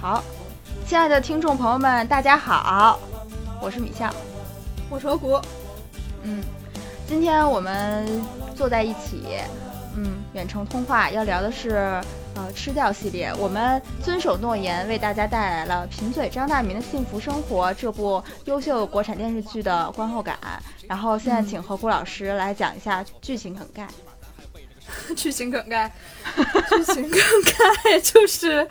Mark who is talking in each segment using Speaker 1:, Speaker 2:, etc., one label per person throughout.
Speaker 1: 好，亲爱的听众朋友们，大家好，我是米笑，
Speaker 2: 我是何谷。
Speaker 1: 嗯，今天我们坐在一起，嗯，远程通话要聊的是呃吃掉系列。我们遵守诺言，为大家带来了贫嘴张大民的幸福生活这部优秀国产电视剧的观后感。然后现在请何谷老师来讲一下剧情梗概。
Speaker 2: 剧情梗概，剧情梗概就是，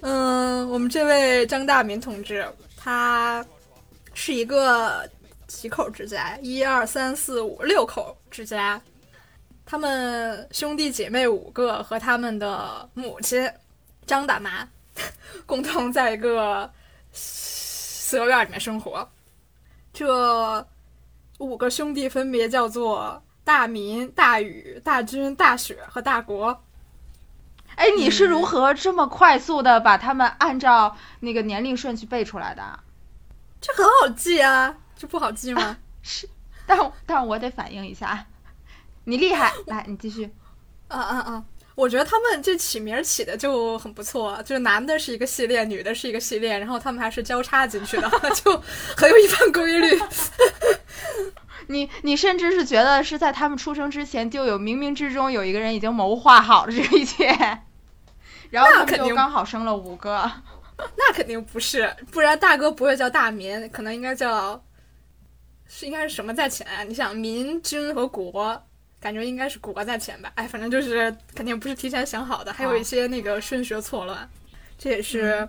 Speaker 2: 嗯，我们这位张大民同志，他是一个几口之家，一二三四五六口之家，他们兄弟姐妹五个和他们的母亲张大妈 共同在一个四合院里面生活。这五个兄弟分别叫做。大民、大禹、大军、大雪和大国。
Speaker 1: 哎，你是如何这么快速的把他们按照那个年龄顺序背出来的？
Speaker 2: 这很好记啊，这不好记吗？
Speaker 1: 是，但但我得反应一下。你厉害，来，你继续。
Speaker 2: 啊啊啊！我觉得他们这起名起的就很不错，就是男的是一个系列，女的是一个系列，然后他们还是交叉进去的，就很有一番规律。
Speaker 1: 你你甚至是觉得是在他们出生之前就有冥冥之中有一个人已经谋划好了这一切，然后他们就刚好生了五个。
Speaker 2: 那肯定不是，不然大哥不会叫大民，可能应该叫是应该是什么在前啊？你想民军和国，感觉应该是国在前吧？哎，反正就是肯定不是提前想好的，还有一些那个顺序错乱，这也是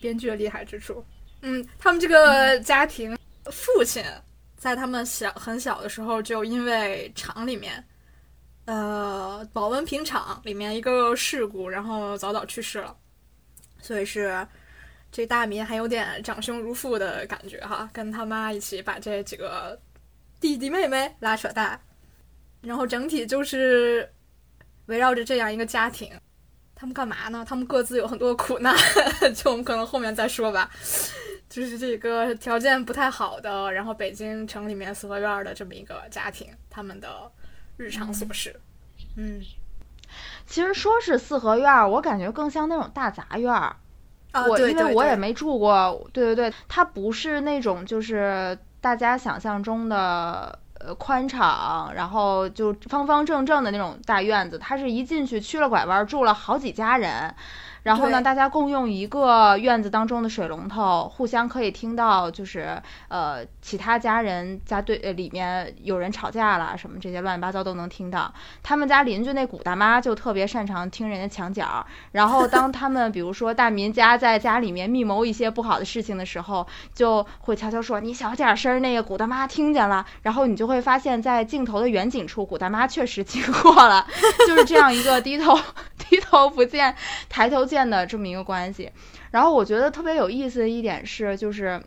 Speaker 2: 编剧的厉害之处。嗯，他们这个家庭父亲。在他们小很小的时候，就因为厂里面，呃，保温瓶厂里面一个事故，然后早早去世了。所以是这大民还有点长兄如父的感觉哈，跟他妈一起把这几个弟弟妹妹拉扯大，然后整体就是围绕着这样一个家庭，他们干嘛呢？他们各自有很多苦难，就我们可能后面再说吧。就是这个条件不太好的，然后北京城里面四合院的这么一个家庭，他们的日常琐事。嗯，
Speaker 1: 其实说是四合院儿，我感觉更像那种大杂院。
Speaker 2: 儿，
Speaker 1: 我因为我也没住过，对对对，它不是那种就是大家想象中的呃宽敞，然后就方方正正的那种大院子，它是一进去曲了拐弯住了好几家人。然后呢，大家共用一个院子当中的水龙头，互相可以听到，就是呃，其他家人家对呃里面有人吵架了什么这些乱七八糟都能听到。他们家邻居那古大妈就特别擅长听人家墙角，然后当他们比如说大民家在家里面密谋一些不好的事情的时候，就会悄悄说：“你小点声，那个古大妈听见了。”然后你就会发现，在镜头的远景处，古大妈确实经过了，就是这样一个低头低头不见抬头。见建的这么一个关系，然后我觉得特别有意思的一点是，就是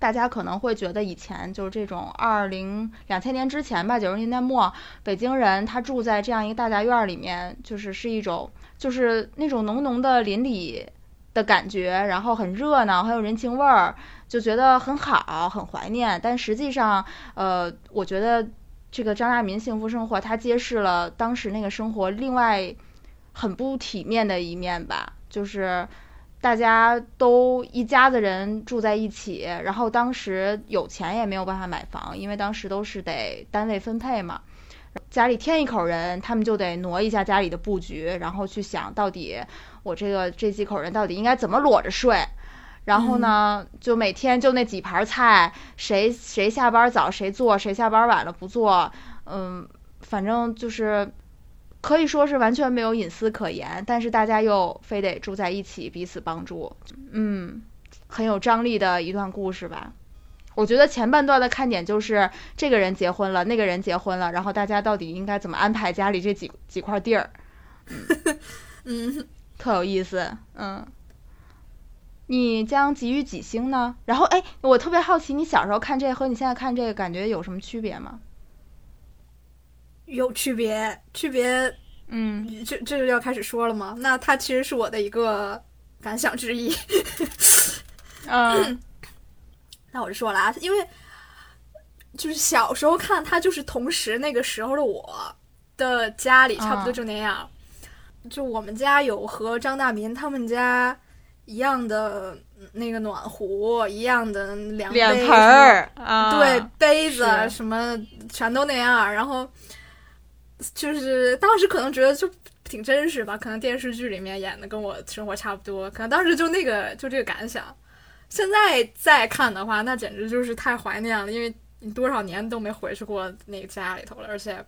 Speaker 1: 大家可能会觉得以前就是这种二零两千年之前吧，九十年代末，北京人他住在这样一个大杂院里面，就是是一种就是那种浓浓的邻里的感觉，然后很热闹，很有人情味儿，就觉得很好，很怀念。但实际上，呃，我觉得这个张大民幸福生活，他揭示了当时那个生活另外。很不体面的一面吧，就是大家都一家子人住在一起，然后当时有钱也没有办法买房，因为当时都是得单位分配嘛。家里添一口人，他们就得挪一下家里的布局，然后去想到底我这个这几口人到底应该怎么裸着睡。然后呢，就每天就那几盘菜，谁谁下班早谁做，谁下班晚了不做。嗯，反正就是。可以说是完全没有隐私可言，但是大家又非得住在一起，彼此帮助，嗯，很有张力的一段故事吧。我觉得前半段的看点就是这个人结婚了，那个人结婚了，然后大家到底应该怎么安排家里这几几块地儿，
Speaker 2: 嗯，
Speaker 1: 特有意思，嗯。你将给予几星呢？然后，哎，我特别好奇，你小时候看这个和你现在看这个感觉有什么区别吗？
Speaker 2: 有区别，区别，
Speaker 1: 嗯，
Speaker 2: 这这就要开始说了吗？那它其实是我的一个感想之一。
Speaker 1: 嗯，
Speaker 2: 那我就说了啊，因为就是小时候看它，就是同时那个时候的我的家里差不多就那样。就我们家有和张大民他们家一样的那个暖壶，一样的凉
Speaker 1: 脸盆儿，
Speaker 2: 对杯子什么全都那样。然后就是当时可能觉得就挺真实吧，可能电视剧里面演的跟我生活差不多，可能当时就那个就这个感想。现在再看的话，那简直就是太怀念了，因为你多少年都没回去过那个家里头了，而且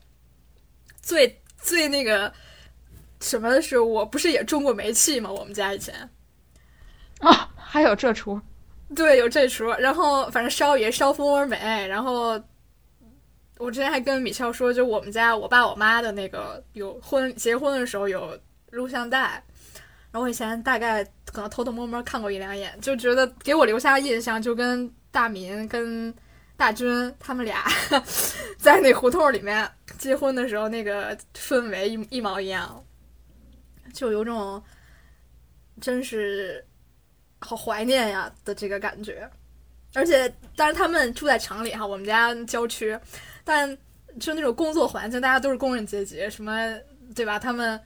Speaker 2: 最最那个什么的是，我不是也中过煤气吗？我们家以前
Speaker 1: 啊，还有这出，
Speaker 2: 对，有这出。然后反正烧也烧蜂窝煤，然后我之前还跟米俏说，就我们家我爸我妈的那个有婚结婚的时候有录像带。然后我以前大概可能偷偷摸摸看过一两眼，就觉得给我留下印象就跟大民跟大军他们俩在那胡同里面结婚的时候那个氛围一一毛一样，就有种真是好怀念呀的这个感觉。而且当然他们住在城里哈，我们家郊区，但就那种工作环境，大家都是工人阶级，什么对吧？他们。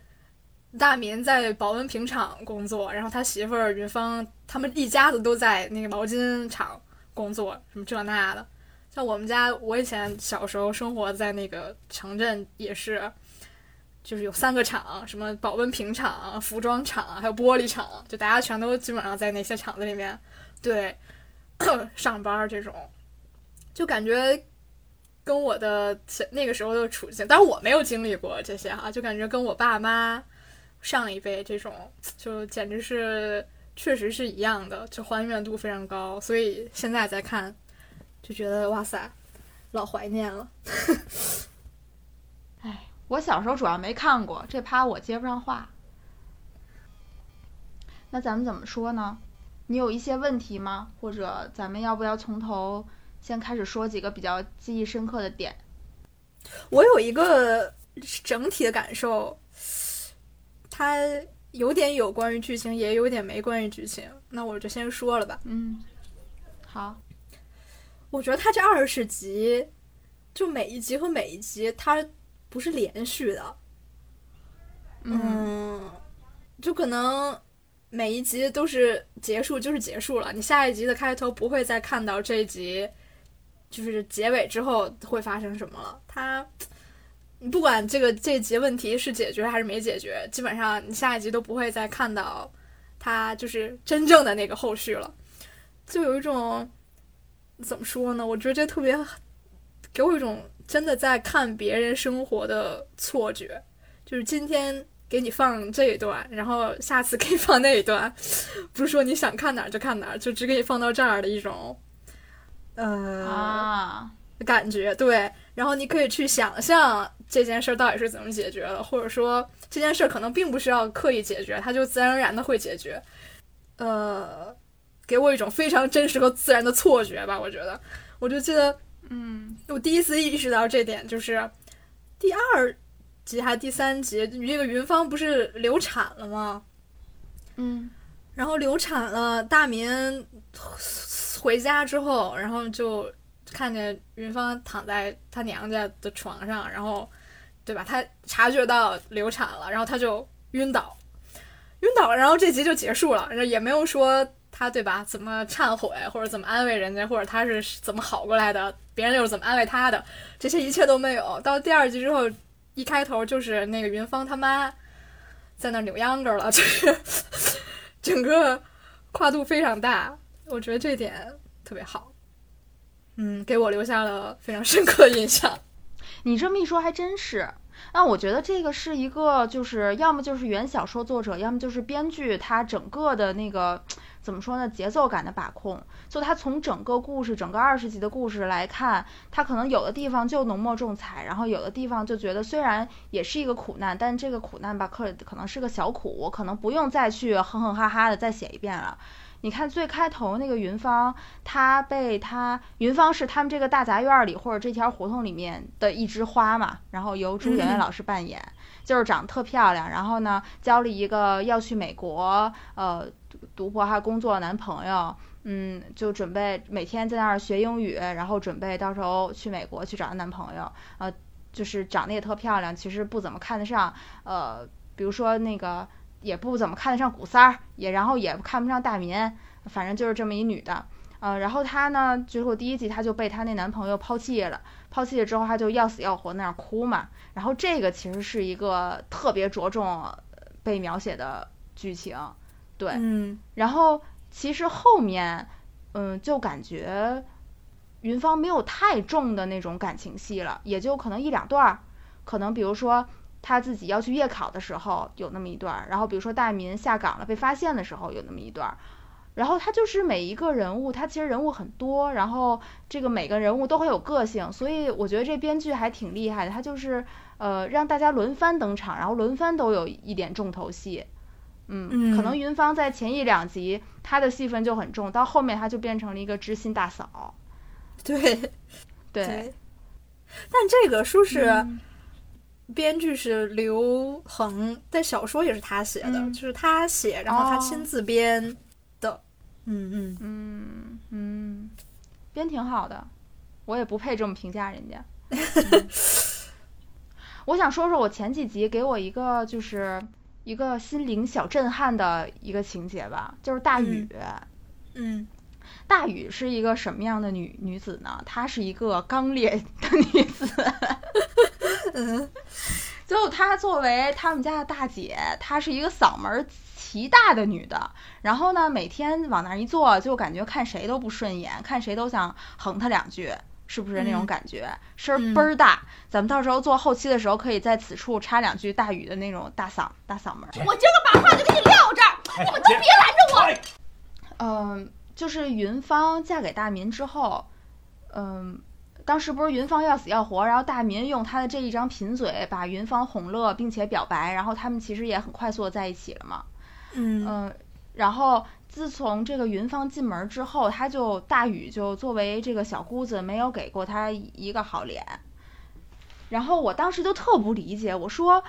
Speaker 2: 大民在保温瓶厂工作，然后他媳妇儿云芳，他们一家子都在那个毛巾厂工作，什么这那的。像我们家，我以前小时候生活在那个城镇，也是，就是有三个厂，什么保温瓶厂、服装厂，还有玻璃厂，就大家全都基本上在那些厂子里面，对，上班这种，就感觉跟我的那个时候的处境，但是我没有经历过这些哈，就感觉跟我爸妈。上一辈这种就简直是，确实是一样的，就还原度非常高，所以现在再看，就觉得哇塞，老怀念了。
Speaker 1: 哎，我小时候主要没看过，这趴我接不上话。那咱们怎么说呢？你有一些问题吗？或者咱们要不要从头先开始说几个比较记忆深刻的点？
Speaker 2: 我有一个整体的感受。它有点有关于剧情，也有点没关于剧情。那我就先说了吧。
Speaker 1: 嗯，好。
Speaker 2: 我觉得它这二十集，就每一集和每一集，它不是连续的。嗯。就可能每一集都是结束，就是结束了。你下一集的开头不会再看到这一集，就是结尾之后会发生什么了。它。你不管这个这集问题是解决还是没解决，基本上你下一集都不会再看到他就是真正的那个后续了，就有一种怎么说呢？我觉得这特别给我一种真的在看别人生活的错觉，就是今天给你放这一段，然后下次给你放那一段，不是说你想看哪儿就看哪儿，就只给你放到这儿的一种呃感觉，对，然后你可以去想象。这件事到底是怎么解决的？或者说这件事可能并不需要刻意解决，它就自然而然的会解决。呃，给我一种非常真实和自然的错觉吧。我觉得，我就记得，
Speaker 1: 嗯，
Speaker 2: 我第一次意识到这点就是第二集还是第三集，这个云芳不是流产了吗？
Speaker 1: 嗯，
Speaker 2: 然后流产了，大民回家之后，然后就看见云芳躺在她娘家的床上，然后。对吧？她察觉到流产了，然后她就晕倒，晕倒了，然后这集就结束了，然后也没有说他对吧？怎么忏悔，或者怎么安慰人家，或者他是怎么好过来的，别人又是怎么安慰他的，这些一切都没有。到第二集之后，一开头就是那个云芳他妈在那扭秧歌了，就是整个跨度非常大，我觉得这点特别好，嗯，给我留下了非常深刻的印象。
Speaker 1: 你这么一说还真是，那我觉得这个是一个，就是要么就是原小说作者，要么就是编剧，他整个的那个怎么说呢，节奏感的把控。就他从整个故事，整个二十集的故事来看，他可能有的地方就浓墨重彩，然后有的地方就觉得虽然也是一个苦难，但这个苦难吧，可可能是个小苦，我可能不用再去哼哼哈哈的再写一遍了。你看最开头那个云芳，她被她云芳是他们这个大杂院里或者这条胡同里面的一枝花嘛，然后由朱媛媛老师扮演，就是长得特漂亮，然后呢交了一个要去美国呃读博还工作的男朋友，嗯，就准备每天在那儿学英语，然后准备到时候去美国去找她男朋友，呃，就是长得也特漂亮，其实不怎么看得上，呃，比如说那个。也不怎么看得上古三儿，也然后也看不上大民，反正就是这么一女的。呃，然后她呢，结果第一集她就被她那男朋友抛弃了，抛弃了之后她就要死要活那样哭嘛。然后这个其实是一个特别着重被描写的剧情，对，
Speaker 2: 嗯
Speaker 1: 然后其实后面，嗯，就感觉云芳没有太重的那种感情戏了，也就可能一两段儿，可能比如说她自己要去夜考的时候有那么一段儿，然后比如说大民下岗了被发现的时候有那么一段儿。然后他就是每一个人物，他其实人物很多，然后这个每个人物都很有个性，所以我觉得这编剧还挺厉害的。他就是呃让大家轮番登场，然后轮番都有一点重头戏。嗯，可能云芳在前一两集她的戏份就很重，到后面她就变成了一个知心大嫂。
Speaker 2: 对
Speaker 1: 对，
Speaker 2: 对。但这个书是
Speaker 1: 嗯
Speaker 2: 编剧是刘恒，但小说也是他写的，
Speaker 1: 嗯
Speaker 2: 就是他写，然后他
Speaker 1: 哦
Speaker 2: 亲自编的。嗯嗯，
Speaker 1: 嗯嗯，编挺好的，我也不配这么评价人家。嗯我想说说我前几集给我一个就是一个心灵小震撼的一个情节吧，就是大雨。
Speaker 2: 嗯
Speaker 1: 大雨是一个什么样的女女子呢？她是一个刚烈 的女子。
Speaker 2: 嗯
Speaker 1: 就她作为他们家的大姐，她是一个嗓门儿奇大的女的。然后呢，每天往那儿一坐，就感觉看谁都不顺眼，看谁都想横她两句，是不是那种
Speaker 2: 嗯
Speaker 1: 感觉？声儿倍儿大。咱们到时候做后期的时候，可以在此处插两句大雨的那种大嗓大嗓门儿。
Speaker 3: 我今儿个把话就给你撂这儿，你们都别拦着我。
Speaker 1: 嗯，就是云芳嫁给大民之后，嗯，当时不是云芳要死要活，然后大民用他的这一张贫嘴把云芳哄乐，并且表白，然后他们其实也很快速的在一起了嘛。
Speaker 2: 嗯
Speaker 1: 嗯，然后自从这个云芳进门之后，他就大禹就作为这个小姑子，没有给过他一个好脸。然后我当时就特不理解，我说，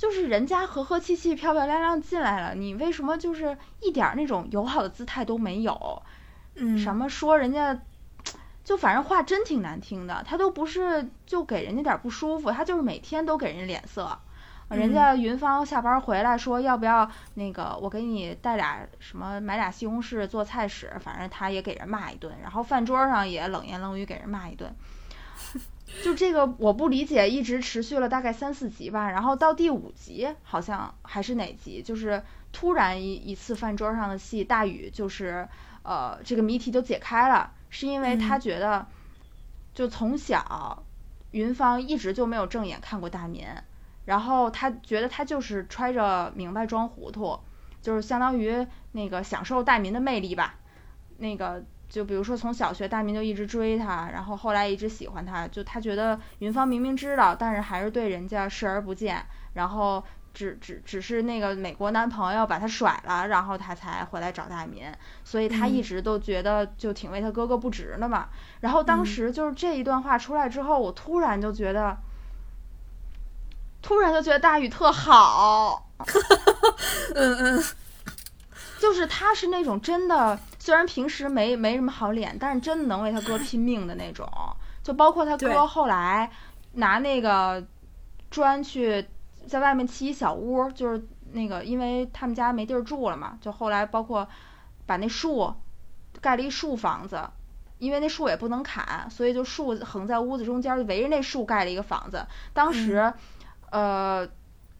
Speaker 1: 就是人家和和气气、漂漂亮亮进来了，你为什么就是一点儿那种友好的姿态都没有？
Speaker 2: 嗯
Speaker 1: 什么说人家，就反正话真挺难听的，他都不是就给人家点儿不舒服，他就是每天都给人脸色。人家云芳下班回来说要不要那个我给你带俩什么买俩西红柿做菜使，反正他也给人骂一顿，然后饭桌上也冷言冷语给人骂一顿。就这个我不理解，一直持续了大概三四集吧，然后到第五集好像还是哪集，就是突然一一次饭桌上的戏，大禹就是呃这个谜题就解开了，是因为他
Speaker 2: 嗯
Speaker 1: 觉得就从小云芳一直就没有正眼看过大民，然后他觉得他就是揣着明白装糊涂，就是相当于那个享受大民的魅力吧。那个就比如说从小学大明就一直追他，然后后来一直喜欢他，就他觉得云芳明明知道，但是还是对人家视而不见，然后只只只是那个美国男朋友把他甩了，然后他才回来找大民，所以他一
Speaker 2: 嗯
Speaker 1: 直都觉得就挺为他哥哥不值的嘛。然后当
Speaker 2: 嗯
Speaker 1: 时就是这一段话出来之后，我突然就觉得。突然就觉得大宇特好，
Speaker 2: 嗯嗯
Speaker 1: 就是他是那种真的，虽然平时没没什么好脸，但是真的能为他哥拼命的那种。就包括他哥后来拿那个砖去在外面砌一小屋，就是那个因为他们家没地儿住了嘛，就后来包括把那树盖了一树房子，因为那树也不能砍，所以就树横在屋子中间，围着那树盖了一个房子。当时，呃，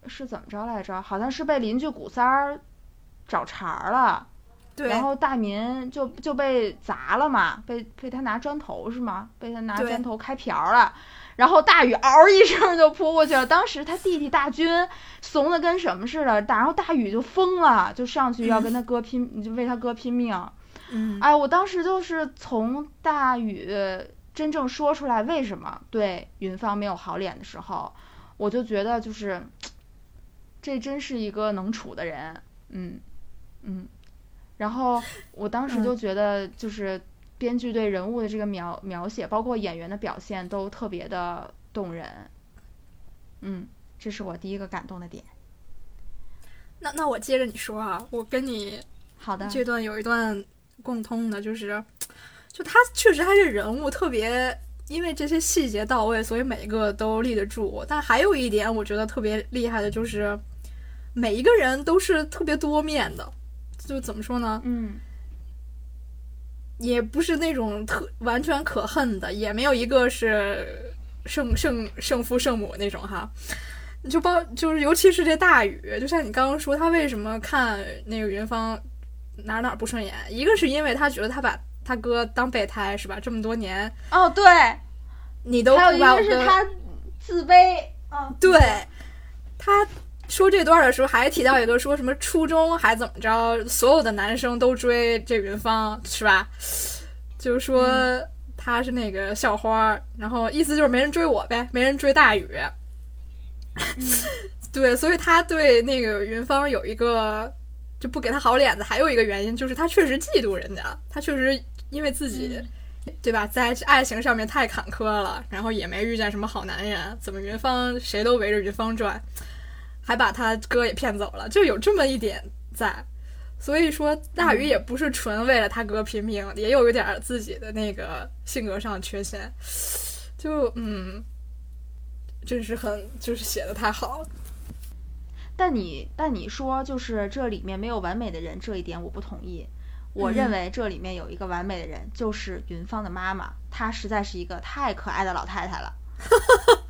Speaker 1: 是怎么着来着？好像是被邻居古三儿找茬儿了，
Speaker 2: 对，
Speaker 1: 然后大民就就被砸了嘛，被被他拿砖头是吗？被他拿砖头开瓢了。然后大禹嗷一声就扑过去了，当时他弟弟大军怂的跟什么似的，然后大禹就疯了，就上去要跟他哥拼，就为他哥拼命。
Speaker 2: 嗯
Speaker 1: 哎，我当时就是从大禹真正说出来为什么对云芳没有好脸的时候，我就觉得就是，这真是一个能处的人，嗯嗯。然后我当时就觉得，就是编剧对人物的这个描描写，包括演员的表现，都特别的动人。嗯，这是我第一个感动的点。
Speaker 2: 那那我接着你说啊，我跟你
Speaker 1: 好的，
Speaker 2: 这段有一段共通的，就是，就他确实他这人物特别，因为这些细节到位，所以每一个都立得住。但还有一点我觉得特别厉害的就是，每一个人都是特别多面的，就怎么说呢？
Speaker 1: 嗯，
Speaker 2: 也不是那种特完全可恨的，也没有一个是圣圣圣父圣母那种哈。就包就是尤其是这大禹，就像你刚刚说，他为什么看那个云芳哪哪儿不顺眼？一个是因为他觉得他把他哥当备胎是吧？这么多年
Speaker 1: 哦，对，
Speaker 2: 你都
Speaker 1: 还有一个是他自卑，啊，
Speaker 2: 对他说这段的时候还提到一个说什么初中还怎么着，所有的男生都追这云芳是吧？就是说他是那个校花，然后意思就是没人追我呗，没人追大宇。对，所以他对那个云芳有一个就不给他好脸子，还有一个原因就是他确实嫉妒人家，他确实因为自己，对吧，在爱情上面太坎坷了，然后也没遇见什么好男人，怎么云芳谁都围着云芳转，还把他哥也骗走了，就有这么一点在。所以说，大鱼也不是纯为了他哥拼命，也有一点自己的那个性格上的缺陷，就嗯。真是很，就是写的太好了。
Speaker 1: 但你但你说就是这里面没有完美的人，这一点我不同意。我认为这里面有一个完美的人，就是云芳的妈妈，她实在是一个太可爱的老太太了。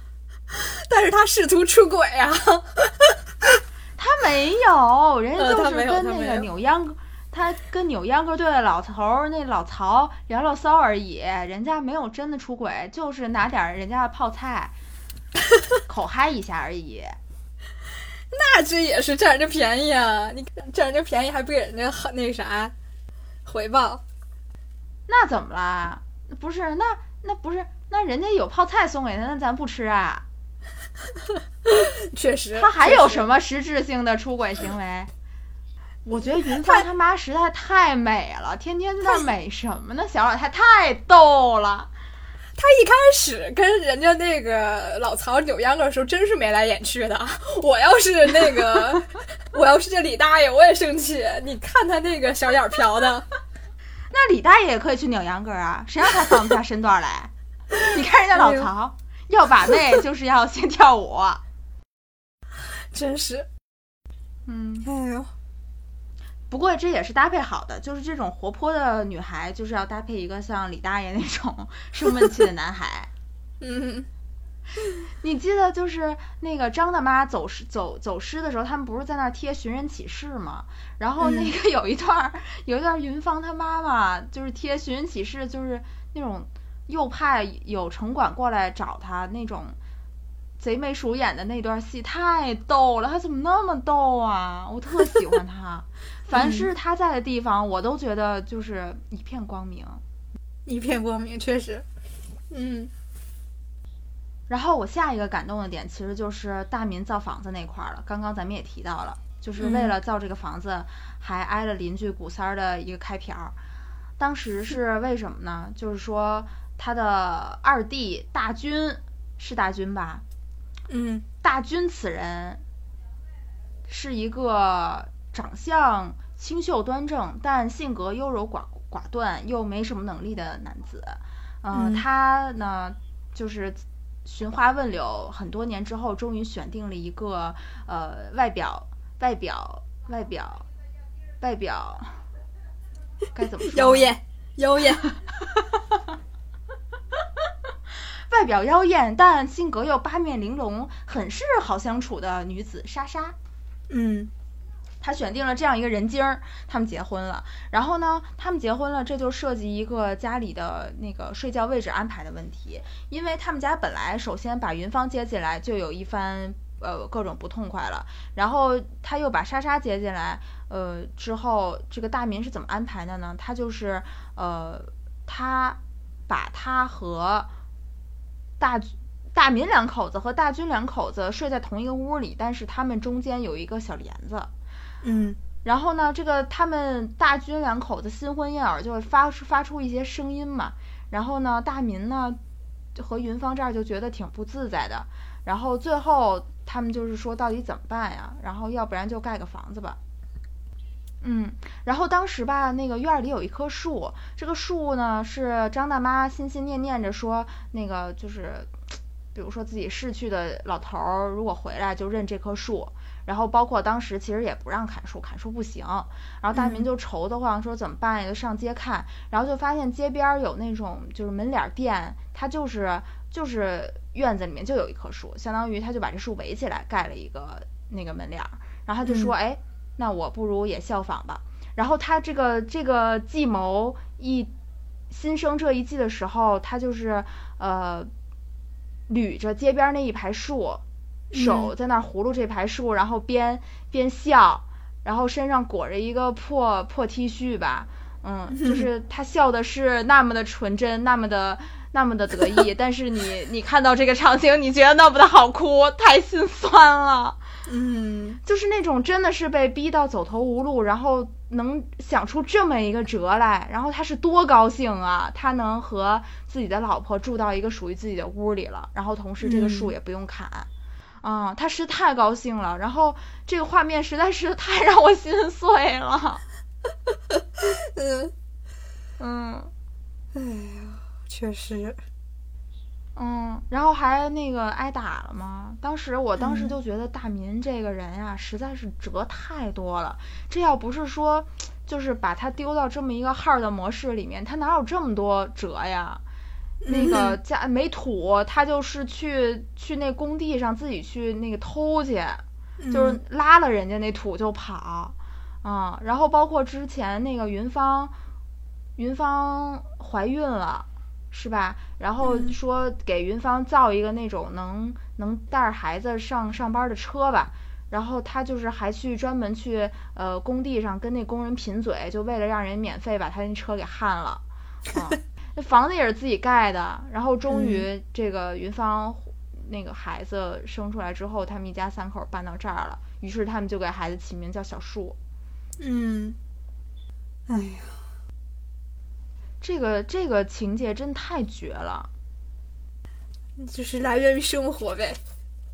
Speaker 2: 但是他试图出轨啊！
Speaker 1: 他没有，人家就是
Speaker 2: 跟
Speaker 1: 那个扭秧，歌，他跟扭秧歌队的老头儿那老曹聊聊骚而已，人家没有真的出轨，就是拿点人家的泡菜。口嗨一下而已，
Speaker 2: 那这也是占人家便宜啊！你占人家便宜还不给人家很那啥回报？
Speaker 1: 那怎么啦？不是那那不是那人家有泡菜送给他，那咱不吃啊？
Speaker 2: 确实，
Speaker 1: 他还有什么实质性的出轨行为？我觉得云帆他妈实在太美了，天天在那美什么呢？小老太太逗了。
Speaker 2: 他一开始跟人家那个老曹扭秧歌的时候，真是眉来眼去的。我要是那个，我要是这李大爷，我也生气。你看他那个小眼飘的，
Speaker 1: 那李大爷也可以去扭秧歌啊，谁让他放不下身段来？你看人家老曹要把妹，就是要先跳舞，
Speaker 2: 真是，
Speaker 1: 嗯，
Speaker 2: 哎呦。
Speaker 1: 不过这也是搭配好的，就是这种活泼的女孩，就是要搭配一个像李大爷那种 生闷气的男孩。
Speaker 2: 嗯，
Speaker 1: 你记得就是那个张大妈走失走走失的时候，他们不是在那儿贴寻人启事吗？然后那个有一段有一段云芳她妈妈就是贴寻人启事，就是那种又怕有城管过来找他那种。贼眉鼠眼的那段戏太逗了，他怎么那么逗啊？我特喜欢他，凡是他在的地方，我都觉得就是一片光明，
Speaker 2: 一片光明，确实，嗯。
Speaker 1: 然后我下一个感动的点，其实就是大民造房子那块儿了。刚刚咱们也提到了，就是为了造这个房子，还挨了邻居古三儿的一个开瓢儿。当时是为什么呢？就是说他的二弟大军是大军吧？
Speaker 2: 嗯，
Speaker 1: 大军此人是一个长相清秀端正，但性格优柔寡寡断又没什么能力的男子。嗯，他呢就是寻花问柳很多年之后，终于选定了一个呃外表外表外表外表该怎么说？
Speaker 2: 妖艳妖艳。
Speaker 1: 外表妖艳，但性格又八面玲珑，很是好相处的女子莎莎。
Speaker 2: 嗯，
Speaker 1: 他选定了这样一个人精儿，他们结婚了。然后呢，他们结婚了，这就涉及一个家里的那个睡觉位置安排的问题。因为他们家本来首先把云芳接进来就有一番呃各种不痛快了，然后他又把莎莎接进来，呃之后这个大民是怎么安排的呢？他就是呃他把他和大大民两口子和大军两口子睡在同一个屋里，但是他们中间有一个小帘子。
Speaker 2: 嗯，
Speaker 1: 然后呢，这个他们大军两口子新婚燕尔就会发出发出一些声音嘛。然后呢，大民呢和云芳这儿就觉得挺不自在的。然后最后他们就是说，到底怎么办呀？然后要不然就盖个房子吧。嗯，然后当时吧，那个院里有一棵树，这个树呢是张大妈心心念念着说，那个就是，比如说自己逝去的老头儿如果回来就认这棵树，然后包括当时其实也不让砍树，砍树不行。然后大民就愁得慌，说怎么办呀？就上街看，然后就发现街边有那种就是门脸店，它就是就是院子里面就有一棵树，相当于他就把这树围起来盖了一个那个门脸儿。然后他就说，哎，那我不如也效仿吧。然后他这个这个计谋一新生这一季的时候，他就是呃捋着街边那一排树。手在那儿葫芦这排树，然后边边笑，然后身上裹着一个破破 T 恤吧，嗯，就是 他笑的是那么的纯真，那么的那么的得意，但是你你看到这个场景，你觉得那么的好哭，太心酸了，
Speaker 2: 嗯，
Speaker 1: 就是那种真的是被逼到走投无路，然后能想出这么一个辙来，然后他是多高兴啊，他能和自己的老婆住到一个属于自己的屋里了，然后同时这个树也不用砍。啊，他是太高兴了，然后这个画面实在是太让我心碎了。
Speaker 2: 嗯。
Speaker 1: 嗯，
Speaker 2: 哎呀，确实。
Speaker 1: 嗯，然后还那个挨打了吗？当时我当时就觉得大民这个人呀，实在是折太多了。这要不是说，就是把他丢到这么一个号的模式里面，他哪有这么多折呀？那个家没土，他就是去去那工地上自己去那个偷去，就是拉了人家那土就跑，啊，然后包括之前那个云芳，云芳怀孕了，是吧？然后说给云芳造一个那种能能带着孩子上上班的车吧，然后他就是还去专门去呃工地上跟那工人贫嘴，就为了让人免费把他那车给焊了，啊。那房子也是自己盖的，然后终于这个云芳那个孩子生出来之后，他们一家三口搬到这儿了，于是他们就给孩子起名叫小树。
Speaker 2: 嗯，哎呀，
Speaker 1: 这个这个情节真太绝了，
Speaker 2: 就是来源于生活呗，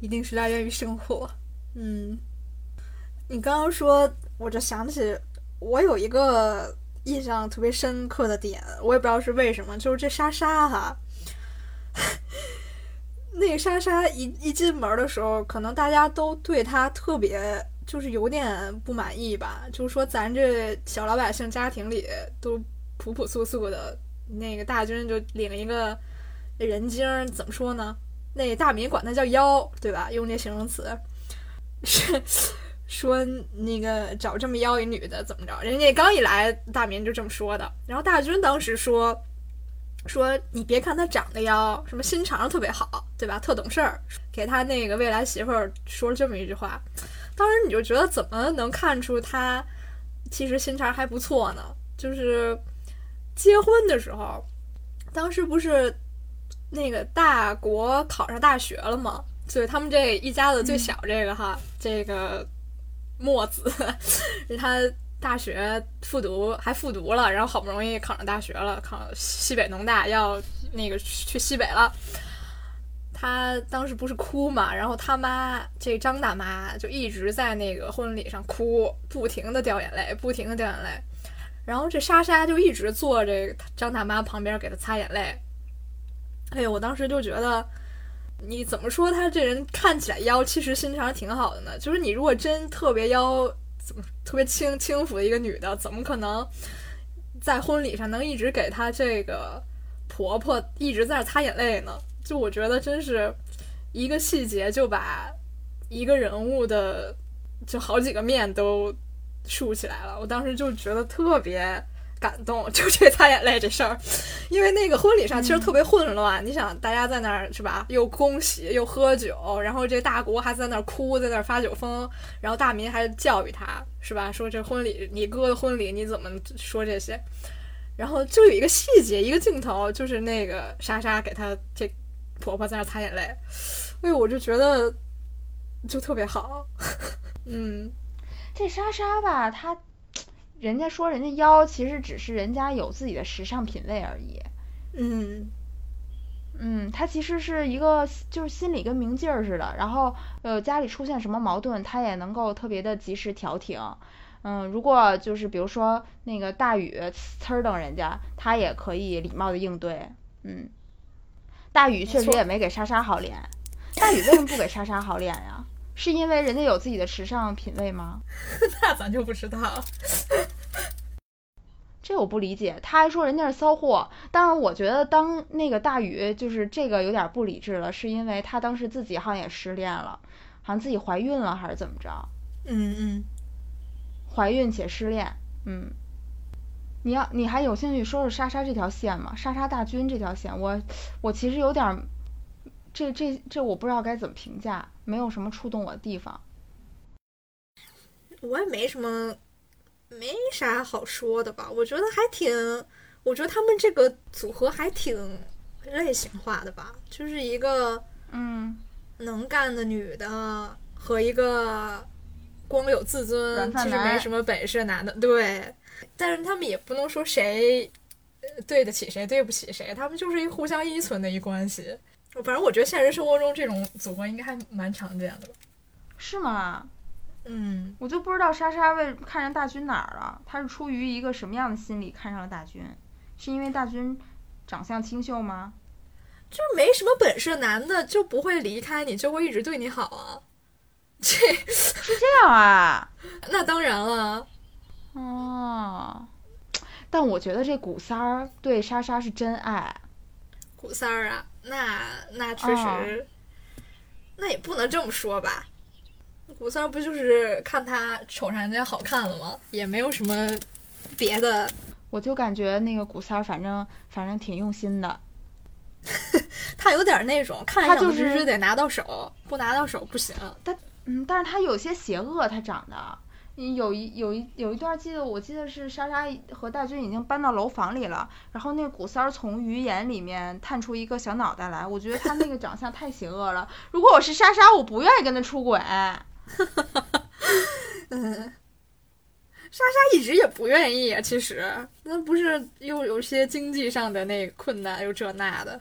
Speaker 2: 一定是来源于生活。嗯，你刚刚说，我就想起我有一个。印象特别深刻的点，我也不知道是为什么，就是这莎莎哈，那个莎莎一一进门的时候，可能大家都对她特别就是有点不满意吧，就是说咱这小老百姓家庭里都朴朴素素的，那个大军就领一个人精，怎么说呢？那大民管他叫妖，对吧？用那形容词是。说那个找这么妖一女的怎么着？人家刚一来，大民就这么说的。然后大军当时说说你别看他长得妖，什么心肠特别好，对吧？特懂事儿，给他那个未来媳妇儿说了这么一句话。当时你就觉得怎么能看出他其实心肠还不错呢？就是结婚的时候，当时不是那个大国考上大学了吗？对他们这一家子最小这个哈，这个。墨子，他大学复读还复读了，然后好不容易考上大学了，考西北农大要那个去西北了。他当时不是哭嘛，然后他妈这张大妈就一直在那个婚礼上哭，不停的掉眼泪，不停的掉眼泪。然后这莎莎就一直坐这张大妈旁边给她擦眼泪。哎呦，我当时就觉得。你怎么说她这人看起来妖，其实心肠挺好的呢？就是你如果真特别妖，怎么特别轻轻浮的一个女的，怎么可能在婚礼上能一直给她这个婆婆一直在那擦眼泪呢？就我觉得真是一个细节就把一个人物的就好几个面都竖起来了。我当时就觉得特别。感动 就这擦眼泪这事儿，因为那个婚礼上其实特别混乱。你想，大家在那儿是吧？又恭喜又喝酒，然后这大国还在那儿哭，在那儿发酒疯，然后大民还教育他是吧？说这婚礼，你哥的婚礼你怎么说这些？然后就有一个细节，一个镜头，就是那个莎莎给她这婆婆在那擦眼泪，哎呦，我就觉得就特别好。嗯，
Speaker 1: 这莎莎吧，她。人家说人家妖，其实只是人家有自己的时尚品味而已。
Speaker 2: 嗯，
Speaker 1: 嗯，他其实是一个就是心里跟明镜儿似的，然后呃家里出现什么矛盾，他也能够特别的及时调停。嗯，如果就是比如说那个大雨呲儿瞪人家，他也可以礼貌的应对。嗯，大雨确实也没给莎莎好脸。大雨为什么不给莎莎好脸呀？是因为人家有自己的时尚品味吗？
Speaker 2: 那咱就不知道。
Speaker 1: 这我不理解。他还说人家是骚货，但是我觉得当那个大宇就是这个有点不理智了，是因为他当时自己好像也失恋了，好像自己怀孕了还是怎么着？
Speaker 2: 嗯嗯，
Speaker 1: 怀孕且失恋，嗯。你要你还有兴趣说说莎莎这条线吗？莎莎大军这条线，我我其实有点，这这这我不知道该怎么评价，没有什么触动我的地方。
Speaker 2: 我也没什么，没啥好说的吧？我觉得还挺，我觉得他们这个组合还挺类型化的吧，就是一个
Speaker 1: 嗯
Speaker 2: 能干的女的和一个光有自尊其实没什么本事的男的，对。但是他们也不能说谁对得起谁，对不起谁，他们就是一互相依存的一关系。反正我觉得现实生活中这种组合应该还蛮常见的。
Speaker 1: 是吗？
Speaker 2: 嗯，
Speaker 1: 我就不知道莎莎为看上大军哪儿了。她是出于一个什么样的心理看上了大军？是因为大军长相清秀吗？
Speaker 2: 就是没什么本事的男的就不会离开你，就会一直对你好啊。这
Speaker 1: 是这样啊？
Speaker 2: 那当然了。
Speaker 1: 哦，但我觉得这古三儿对莎莎是真爱。
Speaker 2: 古三儿啊，那那确实，那也不能这么说吧。古三儿不就是看他瞅上人家好看了吗？也没有什么别的。
Speaker 1: 我就感觉那个古三儿，反正反正挺用心的。
Speaker 2: 他有点那种看上就是得拿到手，不拿到手不行。
Speaker 1: 但嗯，但是他有些邪恶，他长得。有一有一有一段记得，我记得是莎莎和大军已经搬到楼房里了，然后那个古三儿从鱼眼里面探出一个小脑袋来，我觉得他那个长相太邪恶了。如果我是莎莎，我不愿意跟他出轨。
Speaker 2: 嗯，莎莎一直也不愿意，其实那不是又有些经济上的那个困难，又这那的。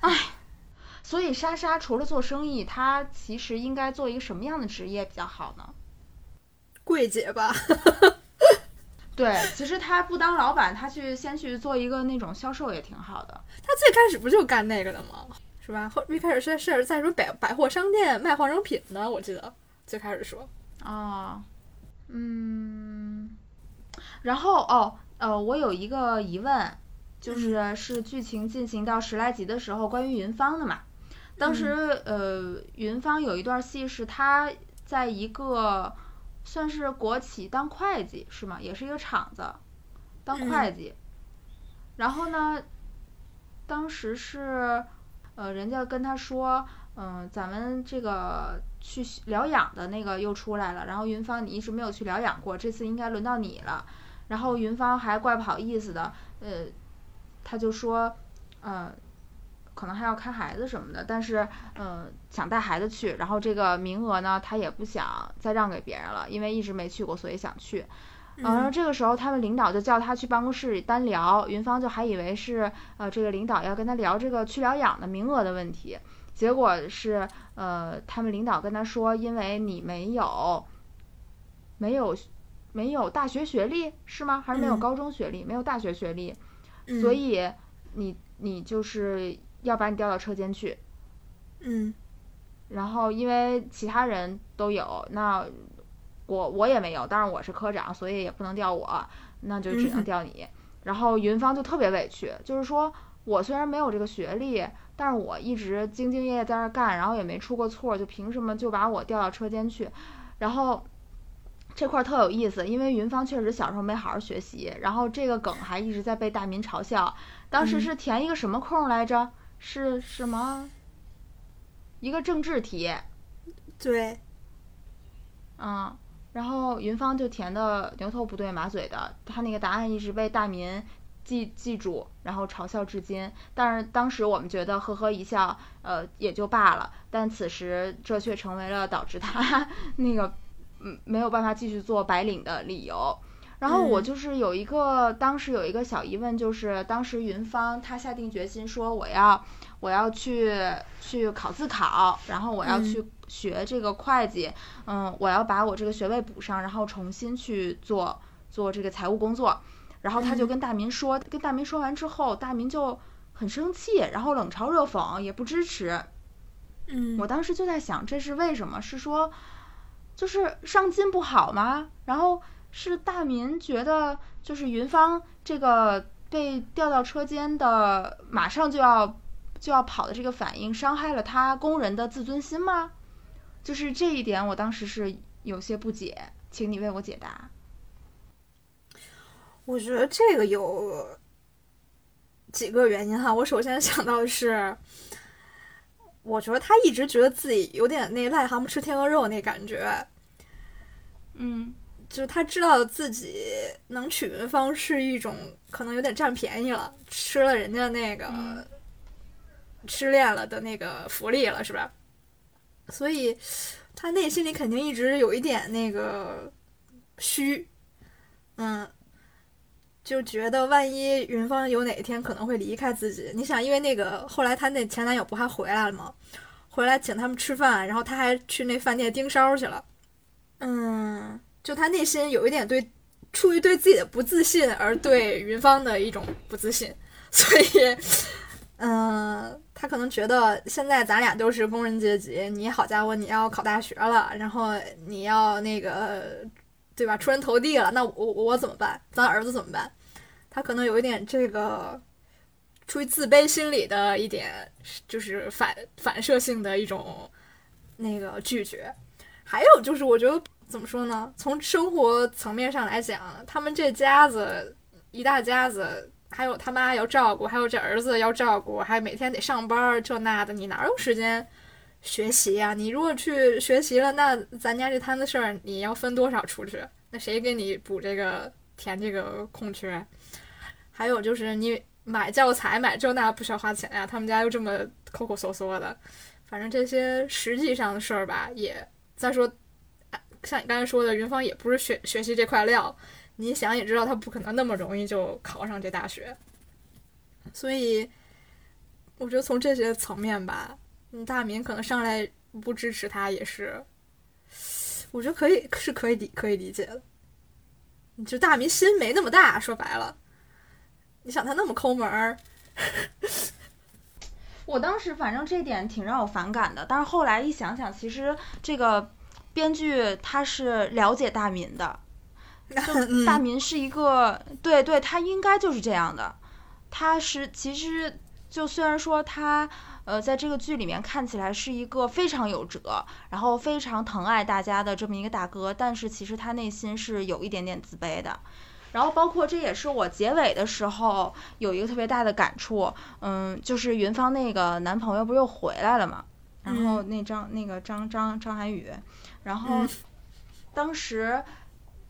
Speaker 1: 唉，所以莎莎除了做生意，她其实应该做一个什么样的职业比较好呢？
Speaker 2: 柜姐吧，
Speaker 1: 对，其实他不当老板，他去先去做一个那种销售也挺好的。
Speaker 2: 他最开始不就干那个的吗？是吧？后一开始是是在什么百百货商店卖化妆品的，我记得最开始说。
Speaker 1: 啊，嗯，然后哦，呃，我有一个疑问，就是是剧情进行到十来集的时候，关于云芳的嘛。当时呃，云芳有一段戏是她在一个。算是国企当会计是吗？也是一个厂子，当会计。然后呢，当时是，呃，人家跟他说，嗯，咱们这个去疗养的那个又出来了。然后云芳，你一直没有去疗养过，这次应该轮到你了。然后云芳还怪不好意思的，呃，他就说，呃。可能还要看孩子什么的，但是嗯，想带孩子去，然后这个名额呢，他也不想再让给别人了，因为一直没去过，所以想去。嗯然后这个时候，他们领导就叫他去办公室里单聊，云芳就还以为是呃这个领导要跟他聊这个去疗养的名额的问题，结果是呃他们领导跟他说，因为你没有没有没有大学学历是吗？还是没有高中学历？没有大学学历，所以你你就是。要把你调到车间去，
Speaker 2: 嗯，
Speaker 1: 然后因为其他人都有，那我我也没有，但是我是科长，所以也不能调我，那就只能调你。然后云芳就特别委屈，就是说我虽然没有这个学历，但是我一直兢兢业业在那干，然后也没出过错，就凭什么就把我调到车间去？然后这块特有意思，因为云芳确实小时候没好好学习，然后这个梗还一直在被大民嘲笑。当时是填一个什么空来着？是什么？一个政治题，
Speaker 2: 对，
Speaker 1: 嗯，然后云芳就填的牛头不对马嘴的，他那个答案一直被大民记记住，然后嘲笑至今。但是当时我们觉得呵呵一笑，呃，也就罢了。但此时这却成为了导致他 那个嗯没有办法继续做白领的理由。然后我就是有一个，当时有一个小疑问，就是当时云芳她下定决心说我要我要去去考自考，然后我要去学这个会计，嗯，我要把我这个学位补上，然后重新去做做这个财务工作。然后他就跟大民说，跟大民说完之后，大民就很生气，然后冷嘲热讽，也不支持。
Speaker 2: 嗯，
Speaker 1: 我当时就在想，这是为什么？是说，就是上进不好吗？然后是大民觉得，就是云芳这个被调到车间的，马上就要就要跑的这个反应，伤害了他工人的自尊心吗？就是这一点，我当时是有些不解，请你为我解答。
Speaker 2: 我觉得这个有几个原因哈。我首先想到的是。我觉得他一直觉得自己有点那癞蛤蟆吃天鹅肉那感觉，
Speaker 1: 嗯，
Speaker 2: 就是他知道自己能娶云芳是一种可能有点占便宜了，吃了人家那个失恋了的那个福利了，是吧？所以他内心里肯定一直有一点那个虚，嗯。就觉得万一云芳有哪一天可能会离开自己，你想，因为那个后来她那前男友不还回来了吗？回来请他们吃饭，然后他还去那饭店盯梢去了。嗯，就他内心有一点对，出于对自己的不自信而对云芳的一种不自信，所以，嗯，他可能觉得现在咱俩都是工人阶级，你好家伙你要考大学了，然后你要那个，对吧？出人头地了，那我我怎么办？咱儿子怎么办？他可能有一点这个出于自卑心理的一点，就是反反射性的一种那个拒绝。还有就是，我觉得怎么说呢？从生活层面上来讲，他们这家子一大家子，还有他妈要照顾，还有这儿子要照顾，还每天得上班，这那的，你哪有时间学习呀？你如果去学习了，那咱家这摊子事儿，你要分多少出去？那谁给你补这个填这个空缺？还有就是你买教材买这那不需要花钱呀，他们家又这么抠抠搜搜的，反正这些实际上的事儿吧，也再说，像你刚才说的，云芳也不是学学习这块料，你想也知道他不可能那么容易就考上这大学，所以我觉得从这些层面吧，嗯大明可能上来不支持他也是，我觉得可以是可以理可以理解的，就大明心没那么大，说白了。你想他那么抠门儿，
Speaker 1: 我当时反正这点挺让我反感的。但是后来一想想，其实这个编剧他是了解大民的，就大民是一个，对对，他应该就是这样的。他是其实就虽然说他呃在这个剧里面看起来是一个非常有辙，然后非常疼爱大家的这么一个大哥，但是其实他内心是有一点点自卑的。然后包括这也是我结尾的时候有一个特别大的感触，嗯，就是云芳那个男朋友不是又回来了嘛，然后那张那个张张张涵予，然后当时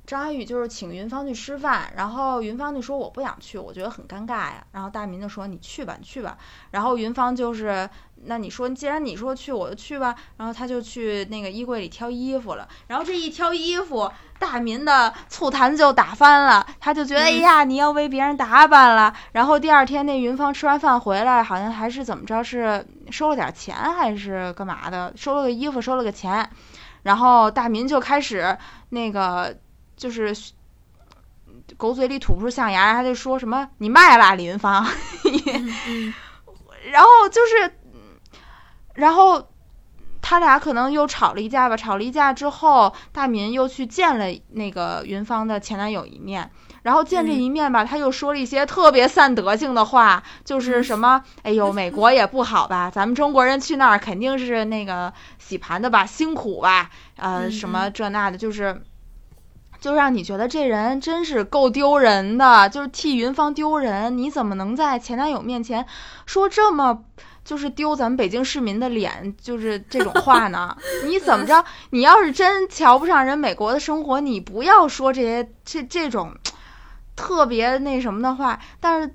Speaker 1: 张涵予就是请云芳去吃饭，然后云芳就说我不想去，我觉得很尴尬呀，然后大民就说你去吧，你去吧，然后云芳就是那你说既然你说去我就去吧，然后他就去那个衣柜里挑衣服了，然后这一挑衣服。大民的醋坛子就打翻了，他就觉得哎呀，你要为别人打扮了。然后第二天那云芳吃完饭回来，好像还是怎么着，是收了点钱还是干嘛的？收了个衣服，收了个钱。然后大民就开始那个就是狗嘴里吐不出象牙，他就说什么你卖啦李云芳。然后就是，然后。他俩可能又吵了一架吧，吵了一架之后，大民又去见了那个云芳的前男友一面，然后见这一面吧，他又说了一些特别散德性的话，就是什么，哎呦，美国也不好吧，咱们中国人去那儿肯定是那个洗盘的吧，辛苦吧，呃，什么这那的，就是，就让你觉得这人真是够丢人的，就是替云芳丢人，你怎么能在前男友面前说这么？就是丢咱们北京市民的脸，就是这种话呢？你怎么着？你要是真瞧不上人美国的生活，你不要说这些这这种特别那什么的话。但是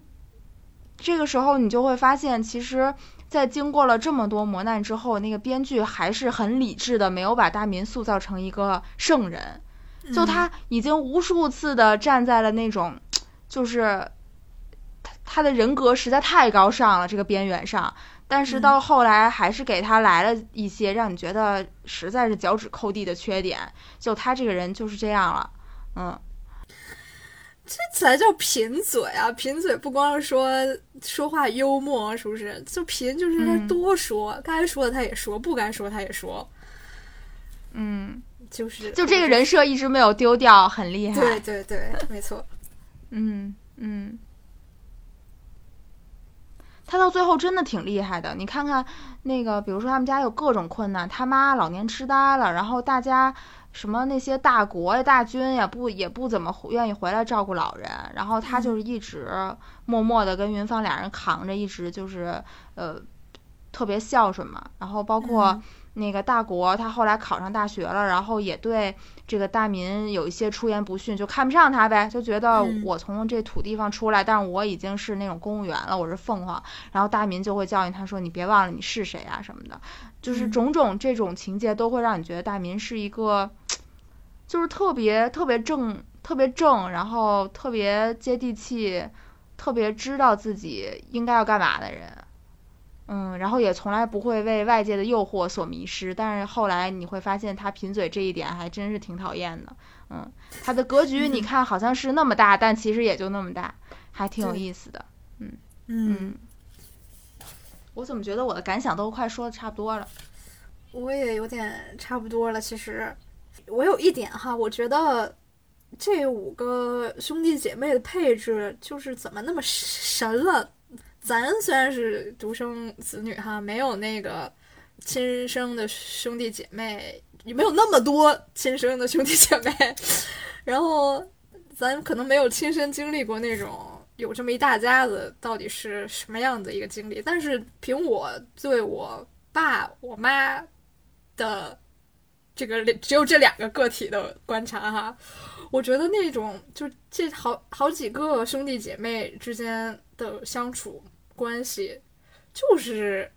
Speaker 1: 这个时候，你就会发现，其实，在经过了这么多磨难之后，那个编剧还是很理智的，没有把大民塑造成一个圣人。就他已经无数次的站在了那种，就是他他的人格实在太高尚了，这个边缘上。但是到后来还是给他来了一些让你觉得实在是脚趾抠地的缺点，就他这个人就是这样了，嗯，
Speaker 2: 这才叫贫嘴啊！贫嘴不光是说说话幽默，是不是？就贫就是他多说，该说的他也说，不该说他也说。
Speaker 1: 嗯，
Speaker 2: 就是
Speaker 1: 就这个人设一直没有丢掉，很厉害。
Speaker 2: 对对对，没错。
Speaker 1: 嗯嗯，他到最后真的挺厉害的。你看看那个，比如说他们家有各种困难，他妈老年痴呆了，然后大家什么那些大国呀、大军呀，不也不怎么愿意回来照顾老人，然后他就是一直默默的跟云芳俩人扛着，一直就是呃特别孝顺嘛。然后包括那个大国，他后来考上大学了，然后也对。这个大民有一些出言不逊，就看不上他呗，就觉得我从这土地方出来，但是我已经是那种公务员了，我是凤凰。然后大民就会教育他说：“你别忘了你是谁啊什么的。”就是种种这种情节都会让你觉得大民是一个，就是特别特别正、特别正，然后特别接地气、特别知道自己应该要干嘛的人。嗯，然后也从来不会为外界的诱惑所迷失，但是后来你会发现他贫嘴这一点还真是挺讨厌的。嗯，他的格局你看好像是那么大，但其实也就那么大，还挺有意思的。嗯嗯，我怎么觉得我的感想都快说的差不多了？
Speaker 2: 我也有点差不多了。其实我有一点哈，我觉得这五个兄弟姐妹的配置就是怎么那么神了。咱虽然是独生子女哈，没有那个亲生的兄弟姐妹，也没有那么多亲生的兄弟姐妹，然后咱可能没有亲身经历过那种有这么一大家子到底是什么样的一个经历。但是凭我对我爸我妈的这个只有这两个个体的观察哈，我觉得那种就这好好几个兄弟姐妹之间的相处。关系就是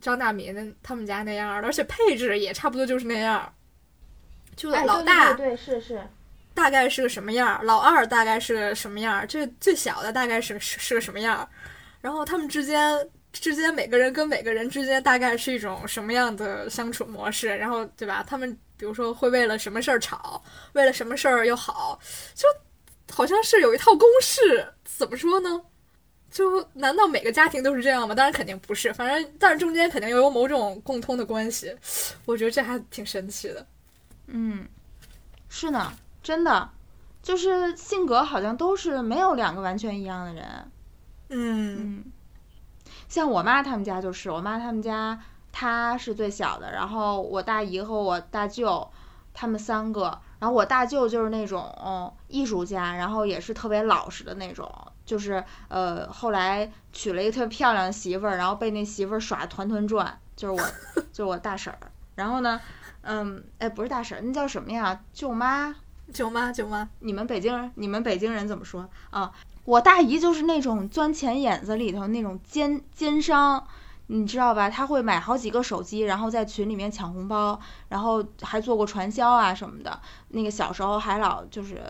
Speaker 2: 张大民他们家那样的，而且配置也差不多就是那样。就老大
Speaker 1: 对是是，
Speaker 2: 大概是个什么样？老二大概是个什么样？这最小的大概是是是个什么样？然后他们之间之间每个人跟每个人之间大概是一种什么样的相处模式？然后对吧？他们比如说会为了什么事儿吵，为了什么事儿又好，就好像是有一套公式。怎么说呢？就难道每个家庭都是这样吗？当然肯定不是，反正但是中间肯定又有某种共通的关系，我觉得这还挺神奇的。
Speaker 1: 嗯，是呢，真的，就是性格好像都是没有两个完全一样的人。
Speaker 2: 嗯
Speaker 1: 嗯，像我妈他们家就是，我妈他们家她是最小的，然后我大姨和我大舅他们三个，然后我大舅就是那种艺术家，然后也是特别老实的那种。就是呃，后来娶了一个特别漂亮的媳妇儿，然后被那媳妇儿耍团团转，就是我，就是我大婶儿。然后呢，嗯，哎，不是大婶儿，那叫什么呀？舅妈？
Speaker 2: 舅妈？舅妈？
Speaker 1: 你们北京人，你们北京人怎么说啊？我大姨就是那种钻钱眼子里头那种奸奸商，你知道吧？他会买好几个手机，然后在群里面抢红包，然后还做过传销啊什么的。那个小时候还老就是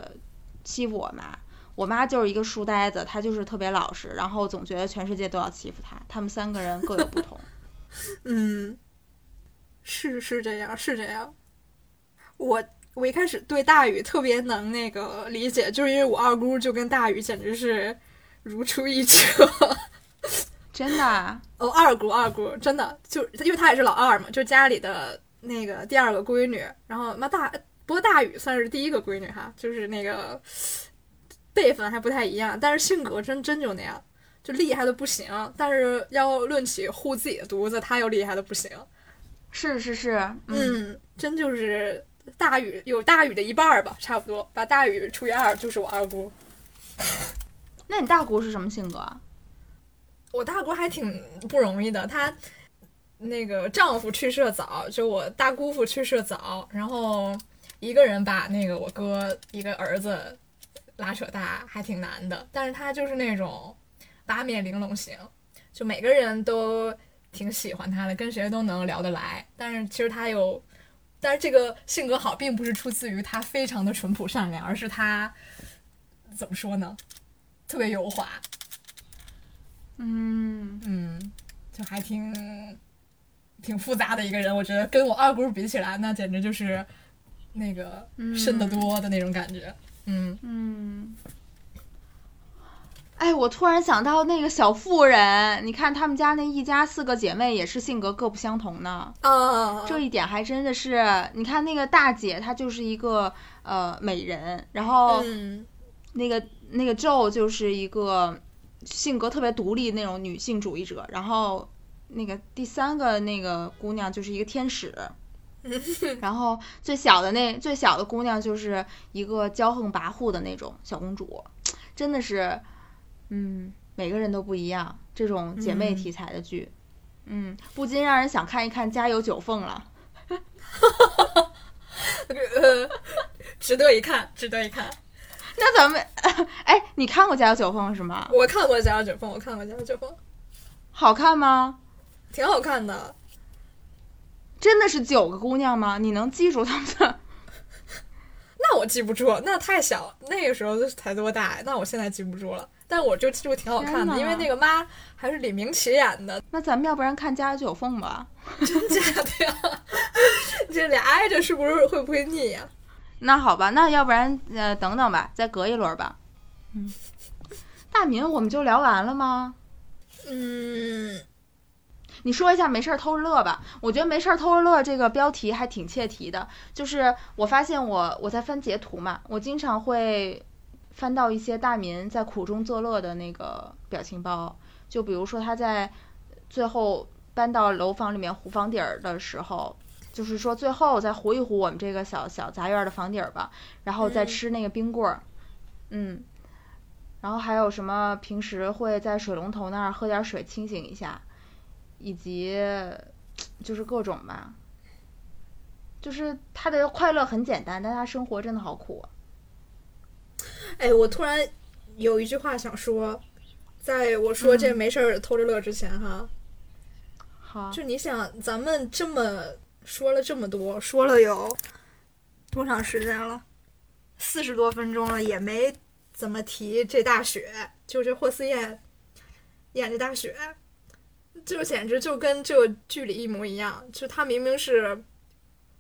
Speaker 1: 欺负我妈。我妈就是一个书呆子，她就是特别老实，然后总觉得全世界都要欺负她。他们三个人各有不同。
Speaker 2: 嗯，是是这样，是这样。我我一开始对大宇特别能那个理解，就是因为我二姑就跟大宇简直是如出一辙。
Speaker 1: 真的？
Speaker 2: 哦，二姑二姑真的就因为她也是老二嘛，就家里的那个第二个闺女。然后妈大不过大宇算是第一个闺女哈，就是那个。辈分还不太一样，但是性格真真就那样，就厉害的不行。但是要论起护自己的犊子，她又厉害的不行。
Speaker 1: 是是是，
Speaker 2: 嗯，真就是大禹有大禹的一半儿吧，差不多把大禹除以二就是我二姑。
Speaker 1: 那你大姑是什么性格？
Speaker 2: 我大姑还挺不容易的，她那个丈夫去世的早，就我大姑父去世的早，然后一个人把那个我哥一个儿子。拉扯大还挺难的，但是她就是那种八面玲珑型，就每个人都挺喜欢她的，跟谁都能聊得来。但是其实她有，但是这个性格好，并不是出自于她非常的淳朴善良，而是她怎么说呢？特别油滑。
Speaker 1: 嗯
Speaker 2: 嗯，就还挺挺复杂的一个人。我觉得跟我二姑比起来，那简直就是那个深得多的那种感觉。嗯
Speaker 1: 嗯，哎，我突然想到那个小妇人，你看他们家那一家四个姐妹也是性格各不相同呢。
Speaker 2: 啊，
Speaker 1: 这一点还真的是，你看那个大姐她就是一个呃美人，然后
Speaker 2: 嗯
Speaker 1: 那个那个 Jo 就是一个性格特别独立那种女性主义者，然后那个第三个那个姑娘就是一个天使，然后最小的那最小的姑娘就是一个骄横跋扈的那种小公主，真的是，嗯，每个人都不一样。这种姐妹
Speaker 2: 嗯
Speaker 1: 题材的剧，嗯，不禁让人想看一看《家有九凤》了。
Speaker 2: 呃，值得一看，值得一看。
Speaker 1: 那咱们，哎，你看过《家有九凤》是吗？
Speaker 2: 我看过《家有九凤》，我看过《家有九凤》，
Speaker 1: 好看吗？
Speaker 2: 挺好看的。
Speaker 1: 真的是九个姑娘吗？你能记住她们的？
Speaker 2: 那我记不住，那太小，那个时候才多大？那我现在记不住了。但我就记住挺好看的，因为那个妈还是李明启演的，
Speaker 1: 那咱们要不然看《家有九凤》吧？
Speaker 2: 真假的呀？这俩挨着是不是会不会腻呀、
Speaker 1: 那好吧，那要不然呃等等吧，再隔一轮吧。嗯，大民我们就聊完了吗？
Speaker 2: 嗯，
Speaker 1: 你说一下没事儿偷着乐吧。我觉得没事儿偷着乐这个标题还挺切题的。就是我发现我我在翻截图嘛，我经常会翻到一些大民在苦中作乐的那个表情包。就比如说他在最后搬到楼房里面糊房顶儿的时候，就是说最后再糊一糊我们这个小小杂院儿的房顶儿吧，然后再
Speaker 2: 嗯
Speaker 1: 吃那个冰棍儿，嗯。然后还有什么？平时会在水龙头那儿喝点水清醒一下，以及就是各种吧，就是他的快乐很简单，但他生活真的好苦啊。
Speaker 2: 哎，我突然有一句话想说，在我说这没事儿偷着乐之前哈，
Speaker 1: 好，
Speaker 2: 就你想，咱们这么说了这么多，说了有多长时间了？四十多分钟了，也没怎么提这大雪，就这霍思燕演这大雪，就简直就跟这个剧里一模一样。就他明明是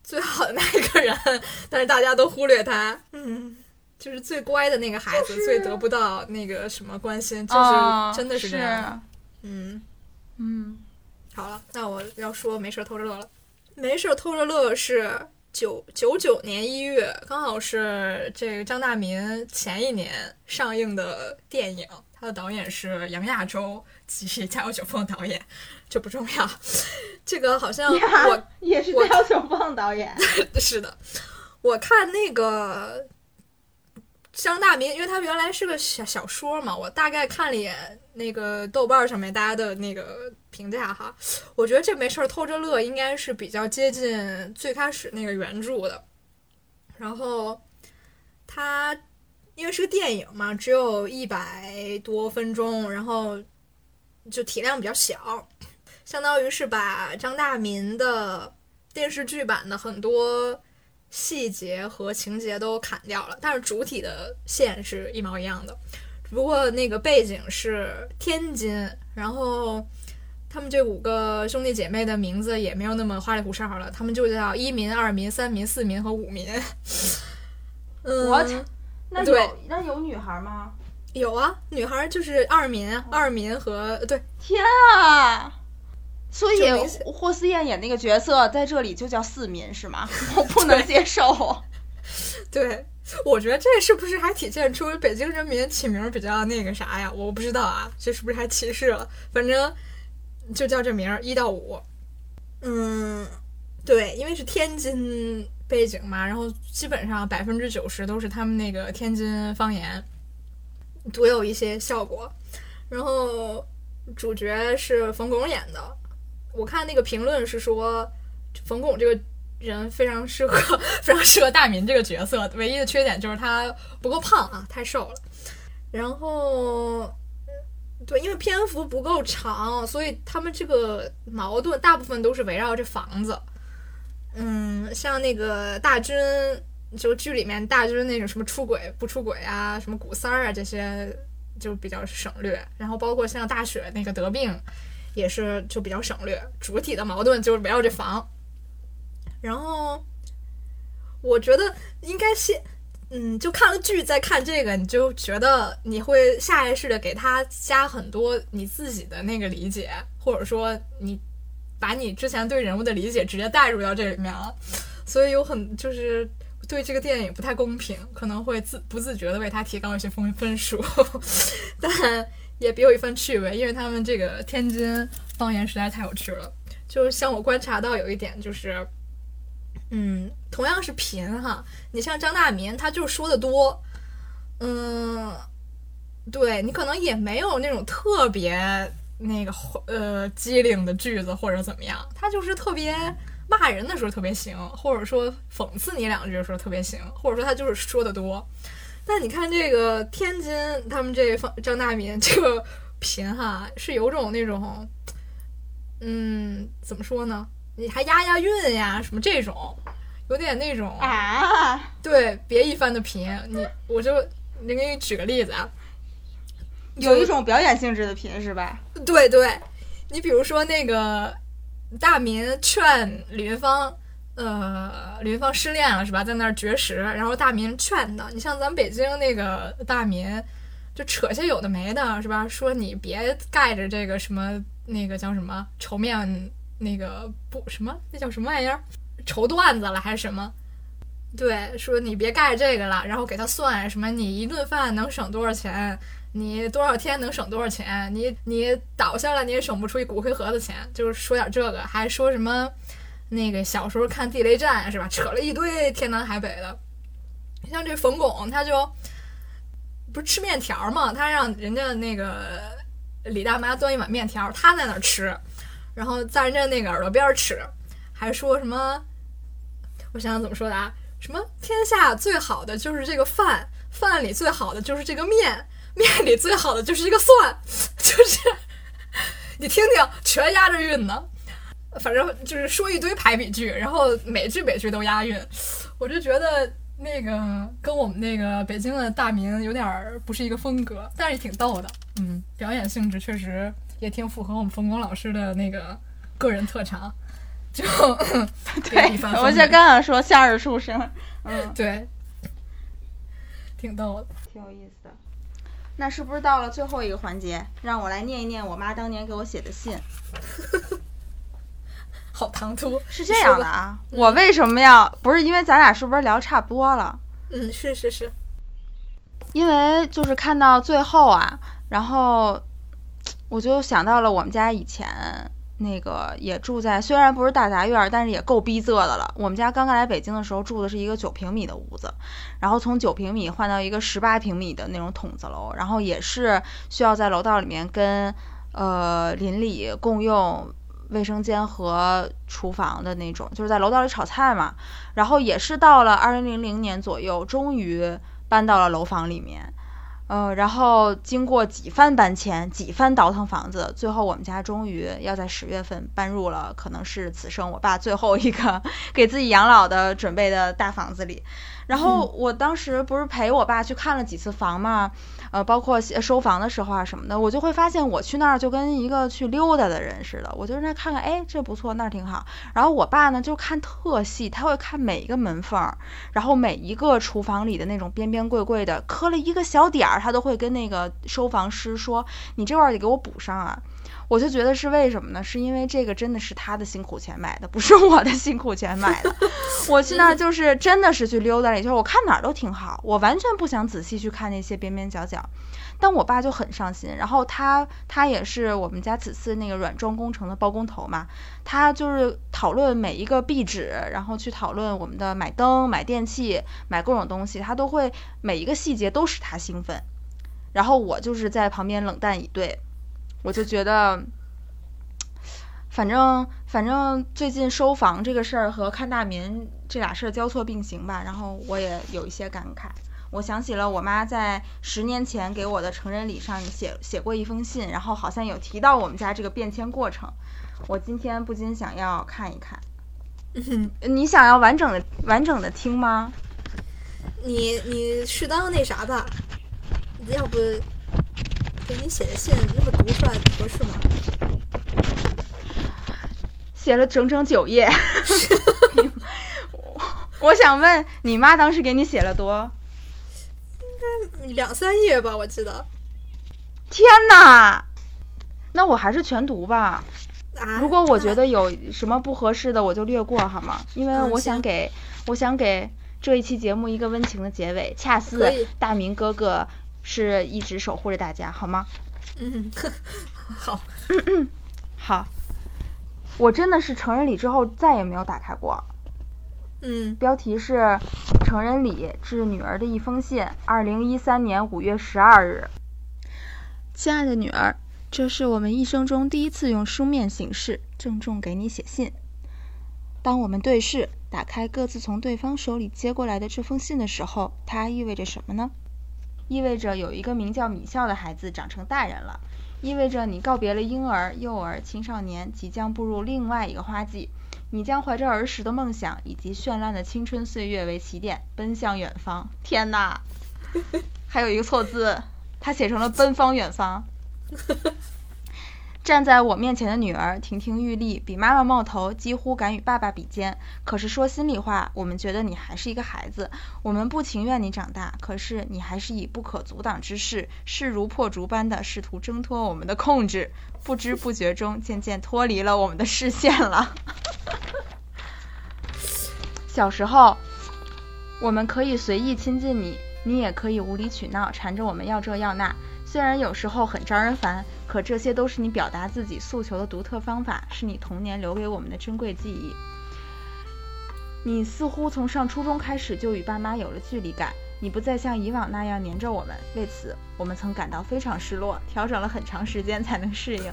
Speaker 2: 最好的那一个人，但是大家都忽略他。嗯。就是最乖的那个孩子，最得不到那个什么关心，就是、
Speaker 1: 哦
Speaker 2: 真的是这样。
Speaker 1: 是
Speaker 2: 嗯，
Speaker 1: 嗯，
Speaker 2: 好了，那我要说没事儿偷着乐了。没事偷着乐是九九九年一月，刚好是这个张大民前一年上映的电影，他的导演是杨亚洲及《家有九凤》导演，这不重要。这个好像 我
Speaker 1: 也是
Speaker 2: 加
Speaker 1: 油九凤导演。
Speaker 2: 是的，我看那个张大民，因为他原来是个小小说嘛，我大概看了一眼那个豆瓣上面大家的那个评价哈，我觉得这没事儿偷着乐应该是比较接近最开始那个原著的，然后它因为是个电影嘛，只有一百多分钟，然后就体量比较小，相当于是把张大民的电视剧版的很多细节和情节都砍掉了，但是主体的线是一毛一样的，只不过那个背景是天津，然后他们这五个兄弟姐妹的名字也没有那么花里胡哨了，他们就叫一民、二民、三民、四民和五民。嗯
Speaker 1: What？那有那有女孩吗？
Speaker 2: 有啊，女孩就是二民，二民和对
Speaker 1: 天啊！所以霍思燕演那个角色在这里就叫四民是吗？我不能接受。
Speaker 2: 对，我觉得这是不是还体现出北京人民起名比较那个啥呀？我不知道啊，这是不是还歧视了？反正就叫这名儿，一到五。嗯，对，因为是天津背景嘛，然后基本上百分之九十都是他们那个天津方言，独有一些效果。然后主角是冯巩演的，我看那个评论是说冯巩这个人非常适合非常适合大民这个角色，唯一的缺点就是他不够胖啊，太瘦了。然后，对，因为篇幅不够长，所以他们这个矛盾大部分都是围绕这房子。嗯，像那个大军，就剧里面大军那种什么出轨不出轨啊，什么古三儿啊这些就比较省略。然后包括像大雪那个得病，也是就比较省略。主体的矛盾就是围绕这房。然后我觉得应该先嗯，就看了剧再看这个，你就觉得你会下意识的给他加很多你自己的那个理解，或者说你把你之前对人物的理解直接带入到这里面了，所以有很就是对这个电影不太公平，可能会自不自觉的为他提高一些分分数，但也别有一番趣味，因为他们这个天津方言实在太有趣了。就像我观察到有一点就是。嗯，同样是贫哈，你像张大民，他就说的多，嗯，对你可能也没有那种特别那个呃机灵的句子或者怎么样，他就是特别骂人的时候特别行，或者说讽刺你两句的时候特别行，或者说他就是说的多。但你看这个天津，他们这方张大民这个贫哈，是有种那种，嗯，怎么说呢？你还押押韵呀，什么这种，有点那种
Speaker 1: 啊，
Speaker 2: 对，别一番的贫，你我就你给你举个例子啊，
Speaker 1: 有一种表演性质的贫是吧？
Speaker 2: 对对，你比如说那个大民劝李云芳，呃，李云芳失恋了是吧，在那儿绝食，然后大民劝他，你像咱们北京那个大民，就扯些有的没的，是吧？说你别盖着这个什么那个叫什么绸面。那个不什么，那叫什么玩意儿？绸缎子了还是什么？对，说你别盖这个了，然后给他算什么，你一顿饭能省多少钱？你多少天能省多少钱？你你倒下了你也省不出一骨灰盒的钱，就是说点这个，还说什么那个小时候看地雷战是吧？扯了一堆天南海北的。像这冯巩，他就不是吃面条嘛，他让人家那个李大妈端一碗面条，他在那儿吃。然后在人家那个耳朵边吃，还说什么？我想想怎么说的啊？什么天下最好的就是这个饭，饭里最好的就是这个面，面里最好的就是这个蒜，就是你听听，全押着韵呢。反正就是说一堆排比句，然后每句每句都押韵，我就觉得那个跟我们那个北京的大名有点不是一个风格，但是也挺逗的。嗯，表演性质确实。也挺符合我们冯巩老师的那个个人特长，就
Speaker 1: 对，我就刚想说相声出身，嗯，
Speaker 2: 对，挺逗的，
Speaker 1: 挺有意思的。那是不是到了最后一个环节，让我来念一念我妈当年给我写的信？
Speaker 2: 好唐突，
Speaker 1: 是这样的啊，我为什么要？不是因为咱俩是不是聊差不多了？
Speaker 2: 嗯，是是是，
Speaker 1: 因为就是看到最后啊，然后。我就想到了我们家以前那个也住在，虽然不是大杂院，但是也够逼仄的了。我们家刚刚来北京的时候住的是一个九平米的屋子，然后从九平米换到一个十八平米的那种筒子楼，然后也是需要在楼道里面跟呃邻里共用卫生间和厨房的那种，就是在楼道里炒菜嘛。然后也是到了二零零零年左右，终于搬到了楼房里面。呃，然后经过几番搬迁、几番倒腾房子，最后我们家终于要在十月份搬入了，可能是此生我爸最后一个给自己养老的准备的大房子里。然后我当时不是陪我爸去看了几次房嘛，呃，包括收房的时候啊什么的，我就会发现我去那儿就跟一个去溜达的人似的，我就那看看，哎，这不错，那儿挺好。然后我爸呢就看特细，他会看每一个门缝，然后每一个厨房里的那种边边柜柜的磕了一个小点儿，他都会跟那个收房师说，你这块儿得给我补上啊。我就觉得是为什么呢？是因为这个真的是他的辛苦钱买的，不是我的辛苦钱买的。我去那儿就是真的是去溜达了一圈，我看哪儿都挺好，我完全不想仔细去看那些边边角角。但我爸就很上心，然后他他也是我们家此次那个软装工程的包工头嘛，他就是讨论每一个壁纸，然后去讨论我们的买灯、买电器、买各种东西，他都会每一个细节都使他兴奋，然后我就是在旁边冷淡以对。我就觉得，反正反正最近收房这个事儿和看大民这俩事儿交错并行吧，然后我也有一些感慨。我想起了我妈在十年前给我的成人礼上写写过一封信，然后好像有提到我们家这个变迁过程。我今天不禁想要看一看。你想要完整的完整的听吗？
Speaker 2: 你你适当那啥吧，要不？给你写的信那么读出来合适吗？
Speaker 1: 写了整整九页。我想问你妈当时给你写了多应该
Speaker 2: 两三页吧，我记得。
Speaker 1: 天哪！那我还是全读吧。
Speaker 2: 啊，
Speaker 1: 如果我觉得有什么不合适的，我就略过好吗？因为
Speaker 2: 嗯
Speaker 1: 我想
Speaker 2: 行
Speaker 1: 给，我想给这一期节目一个温情的结尾，恰似大明哥哥是一直守护着大家，好吗？
Speaker 2: 嗯，好，
Speaker 1: 好。我真的是成人礼之后再也没有打开过。
Speaker 2: 嗯
Speaker 1: 标题是《成人礼致女儿的一封信》，二零一三年五月十二日。亲爱的女儿，这是我们一生中第一次用书面形式郑重给你写信。当我们对视，打开各自从对方手里接过来的这封信的时候，它意味着什么呢？意味着有一个名叫米笑的孩子长成大人了，意味着你告别了婴儿、幼儿、青少年，即将步入另外一个花季。你将怀着儿时的梦想以及绚烂的青春岁月为起点，奔向远方。天哪，还有一个错字，他写成了“奔方远方”。站在我面前的女儿亭亭玉立，比妈妈冒头，几乎敢与爸爸比肩。可是说心里话，我们觉得你还是一个孩子，我们不情愿你长大，可是你还是以不可阻挡之势，势如破竹般的试图挣脱我们的控制，不知不觉中渐渐脱离了我们的视线了。小时候，我们可以随意亲近你，你也可以无理取闹，缠着我们要这要那。虽然有时候很招人烦，可这些都是你表达自己诉求的独特方法，是你童年留给我们的珍贵记忆。你似乎从上初中开始就与爸妈有了距离感，你不再像以往那样黏着我们，为此我们曾感到非常失落，调整了很长时间才能适应。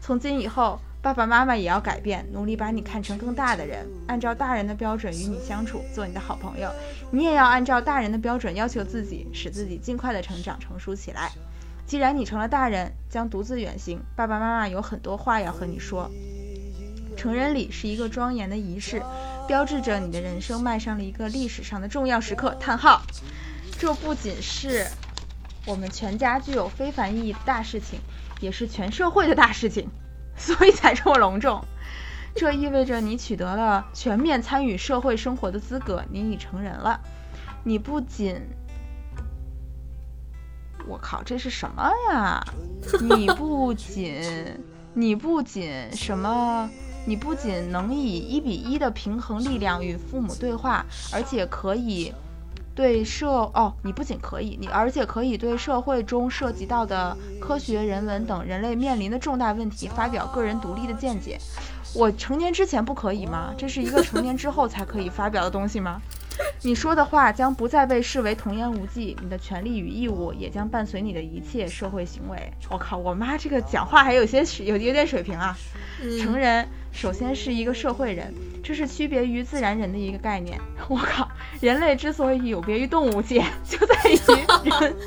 Speaker 1: 从今以后，爸爸妈妈也要改变，努力把你看成更大的人，按照大人的标准与你相处，做你的好朋友。你也要按照大人的标准要求自己，使自己尽快的成长成熟起来。既然你成了大人，将独自远行，爸爸妈妈有很多话要和你说。成人礼是一个庄严的仪式，标志着你的人生迈上了一个历史上的重要时刻。叹号，这不仅是我们全家具有非凡意义的大事情，也是全社会的大事情，所以才这么隆重。这意味着你取得了全面参与社会生活的资格，你已成人了。你不仅，我靠，这是什么呀？你不仅，你不仅什么？你不仅能以一比一的平衡力量与父母对话，而且可以对社哦，你不仅可以，你而且可以对社会中涉及到的科学、人文等人类面临的重大问题发表个人独立的见解。我成年之前不可以吗？这是一个成年之后才可以发表的东西吗？你说的话将不再被视为童言无忌，你的权利与义务也将伴随你的一切社会行为。我靠，我妈这个讲话还有些水有有点水平啊！成
Speaker 2: 嗯，
Speaker 1: 人首先是一个社会人，这是区别于自然人的一个概念。我靠，人类之所以有别于动物界，就在于人，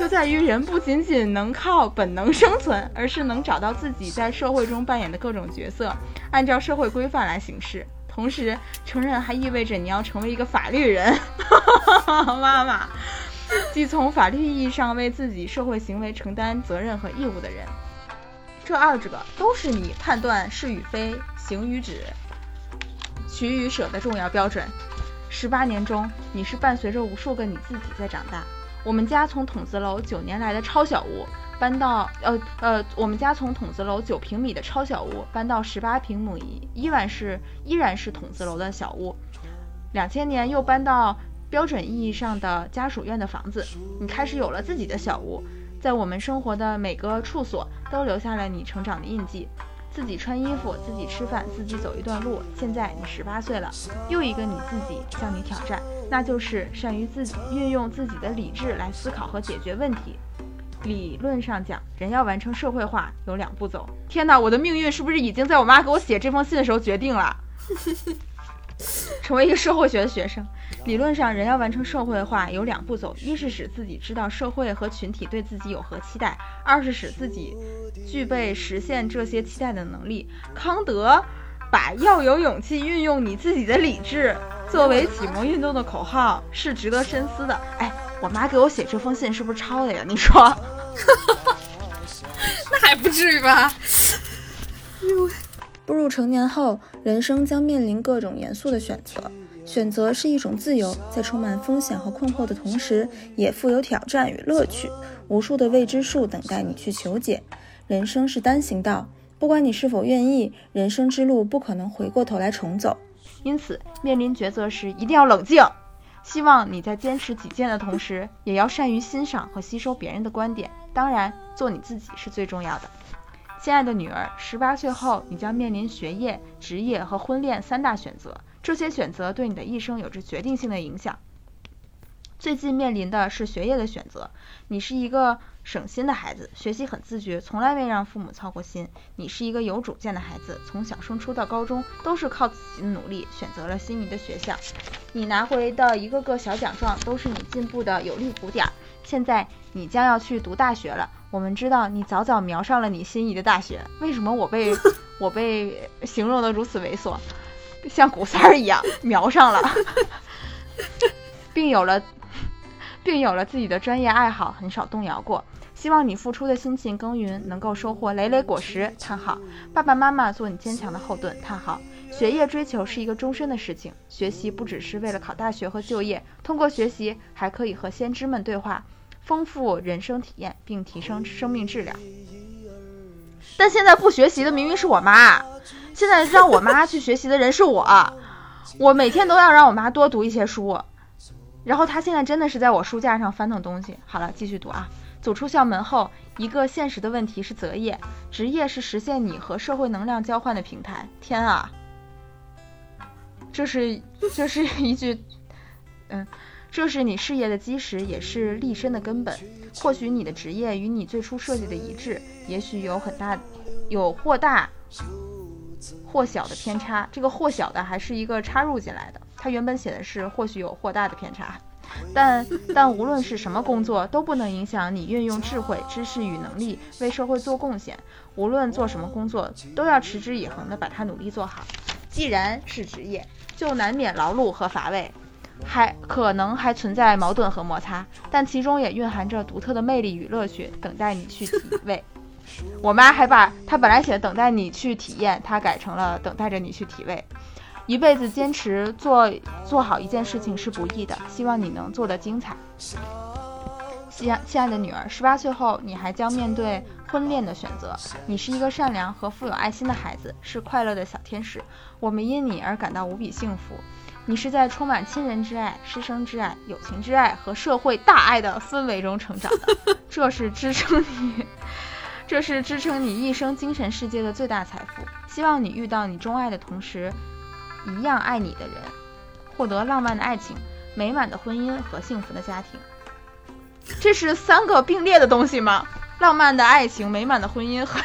Speaker 1: 就在于人不仅仅能靠本能生存，而是能找到自己在社会中扮演的各种角色，按照社会规范来行事。同时，成人还意味着你要成为一个法律人，妈妈，即从法律意义上为自己社会行为承担责任和义务的人。这二者都是你判断是与非、行与止、取与舍的重要标准。十八年中，你是伴随着无数个你自己在长大。我们家从筒子楼九年来的超小屋搬到呃呃，我们家从筒子楼九平米的超小屋搬到十八平米依然是依然是筒子楼的小屋。两千年又搬到标准意义上的家属院的房子，你开始有了自己的小屋，在我们生活的每个处所都留下了你成长的印记。自己穿衣服，自己吃饭，自己走一段路。现在你十八岁了，又一个你自己向你挑战，那就是善于自己运用自己的理智来思考和解决问题。理论上讲，人要完成社会化有两步走。天哪，我的命运是不是已经在我妈给我写这封信的时候决定了？成为一个社会学的学生，理论上人要完成社会化有两步走：一是使自己知道社会和群体对自己有何期待；二是使自己具备实现这些期待的能力。康德把要有勇气运用你自己的理智作为启蒙运动的口号，是值得深思的。哎，我妈给我写这封信是不是抄的呀？你说？
Speaker 2: 那还不至于吧？
Speaker 4: 步入成年后，人生将面临各种严肃的选择。选择是一种自由，在充满风险和困惑的同时，也富有挑战与乐趣。无数的未知数等待你去求解。人生是单行道，不管你是否愿意，人生之路不可能回过头来重走。
Speaker 1: 因此，面临抉择时一定要冷静。希望你在坚持己见的同时，也要善于欣赏和吸收别人的观点。当然，做你自己是最重要的。亲爱的女儿，十八岁后，你将面临学业、职业和婚恋三大选择，这些选择对你的一生有着决定性的影响。最近面临的是学业的选择，你是一个省心的孩子，学习很自觉，从来没让父母操过心。你是一个有主见的孩子，从小升初到高中都是靠自己的努力选择了心仪的学校。你拿回的一个个小奖状都是你进步的有力鼓点。现在你将要去读大学了。我们知道你早早瞄上了你心仪的大学，为什么我被 我被形容的如此猥琐，像古三儿一样瞄上了，并有了并有了自己的专业爱好，很少动摇过。希望你付出的辛勤耕耘能够收获累累果实。叹号，爸爸妈妈做你坚强的后盾。叹号，学业追求是一个终身的事情，学习不只是为了考大学和就业，通过学习还可以和先知们对话。丰富人生体验，并提升生命质量。但现在不学习的明明是我妈，现在让我妈去学习的人是我。我每天都要让我妈多读一些书，然后她现在真的是在我书架上翻腾东西。好了，继续读啊。走出校门后，一个现实的问题是择业，职业是实现你和社会能量交换的平台。天啊，这是这是一句，嗯。这是你事业的基石，也是立身的根本。或许你的职业与你最初设计的一致，也许有很大、有或大或小的偏差。这个或小的还是一个插入进来的，它原本写的是或许有或大的偏差。但但无论是什么工作，都不能影响你运用智慧、知识与能力为社会做贡献。无论做什么工作，都要持之以恒地把它努力做好。既然是职业，就难免劳碌和乏味。还可能还存在矛盾和摩擦，但其中也蕴含着独特的魅力与乐趣，等待你去体 味。我妈还把她本来写的“等待你去体验”，她改成了“等待着你去体味”。一辈子坚持做做好一件事情是不易的，希望你能做得精彩。亲亲爱的女儿，十八岁后你还将面对婚恋的选择。你是一个善良和富有爱心的孩子，是快乐的小天使，我们因你而感到无比幸福。你是在充满亲人之爱、师生之爱、友情之爱和社会大爱的氛围中成长的，这是支撑你，这是支撑你一生精神世界的最大财富。希望你遇到你钟爱的同时，一样爱你的人，获得浪漫的爱情、美满的婚姻和幸福的家庭。这是三个并列的东西吗？浪漫的爱情、美满的婚姻和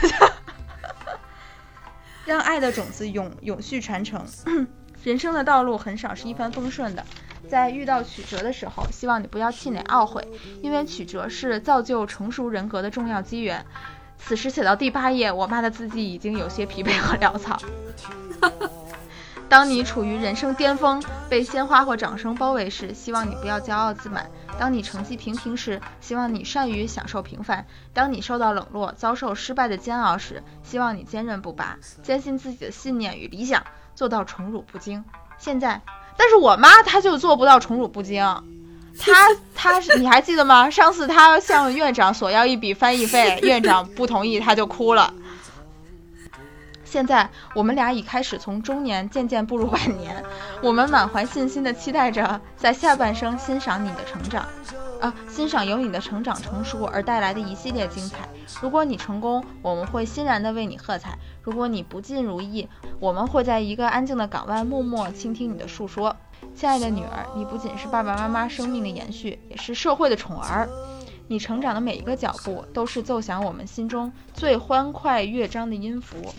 Speaker 1: 让爱的种子永永续传承。人生的道路很少是一帆风顺的，在遇到曲折的时候，希望你不要气馁懊悔，因为曲折是造就成熟人格的重要机缘。此时写到第八页，我妈的字迹已经有些疲惫和潦草。当你处于人生巅峰，被鲜花或掌声包围时，希望你不要骄傲自满；当你成绩平平时，希望你善于享受平凡；当你受到冷落、遭受失败的煎熬时，希望你坚韧不拔，坚信自己的信念与理想。做到宠辱不惊。现在，但是我妈她就做不到宠辱不惊。她她是你还记得吗？上次她向院长索要一笔翻译费，院长不同意，她就哭了。现在我们俩已开始从中年渐渐步入晚年，我们满怀信心的期待着在下半生欣赏你的成长。啊，欣赏由你的成长成熟而带来的一系列精彩。如果你成功，我们会欣然的为你喝彩；如果你不尽如意，我们会在一个安静的港湾默默倾听你的述说。亲爱的女儿，你不仅是爸爸妈妈生命的延续，也是社会的宠儿。你成长的每一个脚步，都是奏响我们心中最欢快乐章的音符。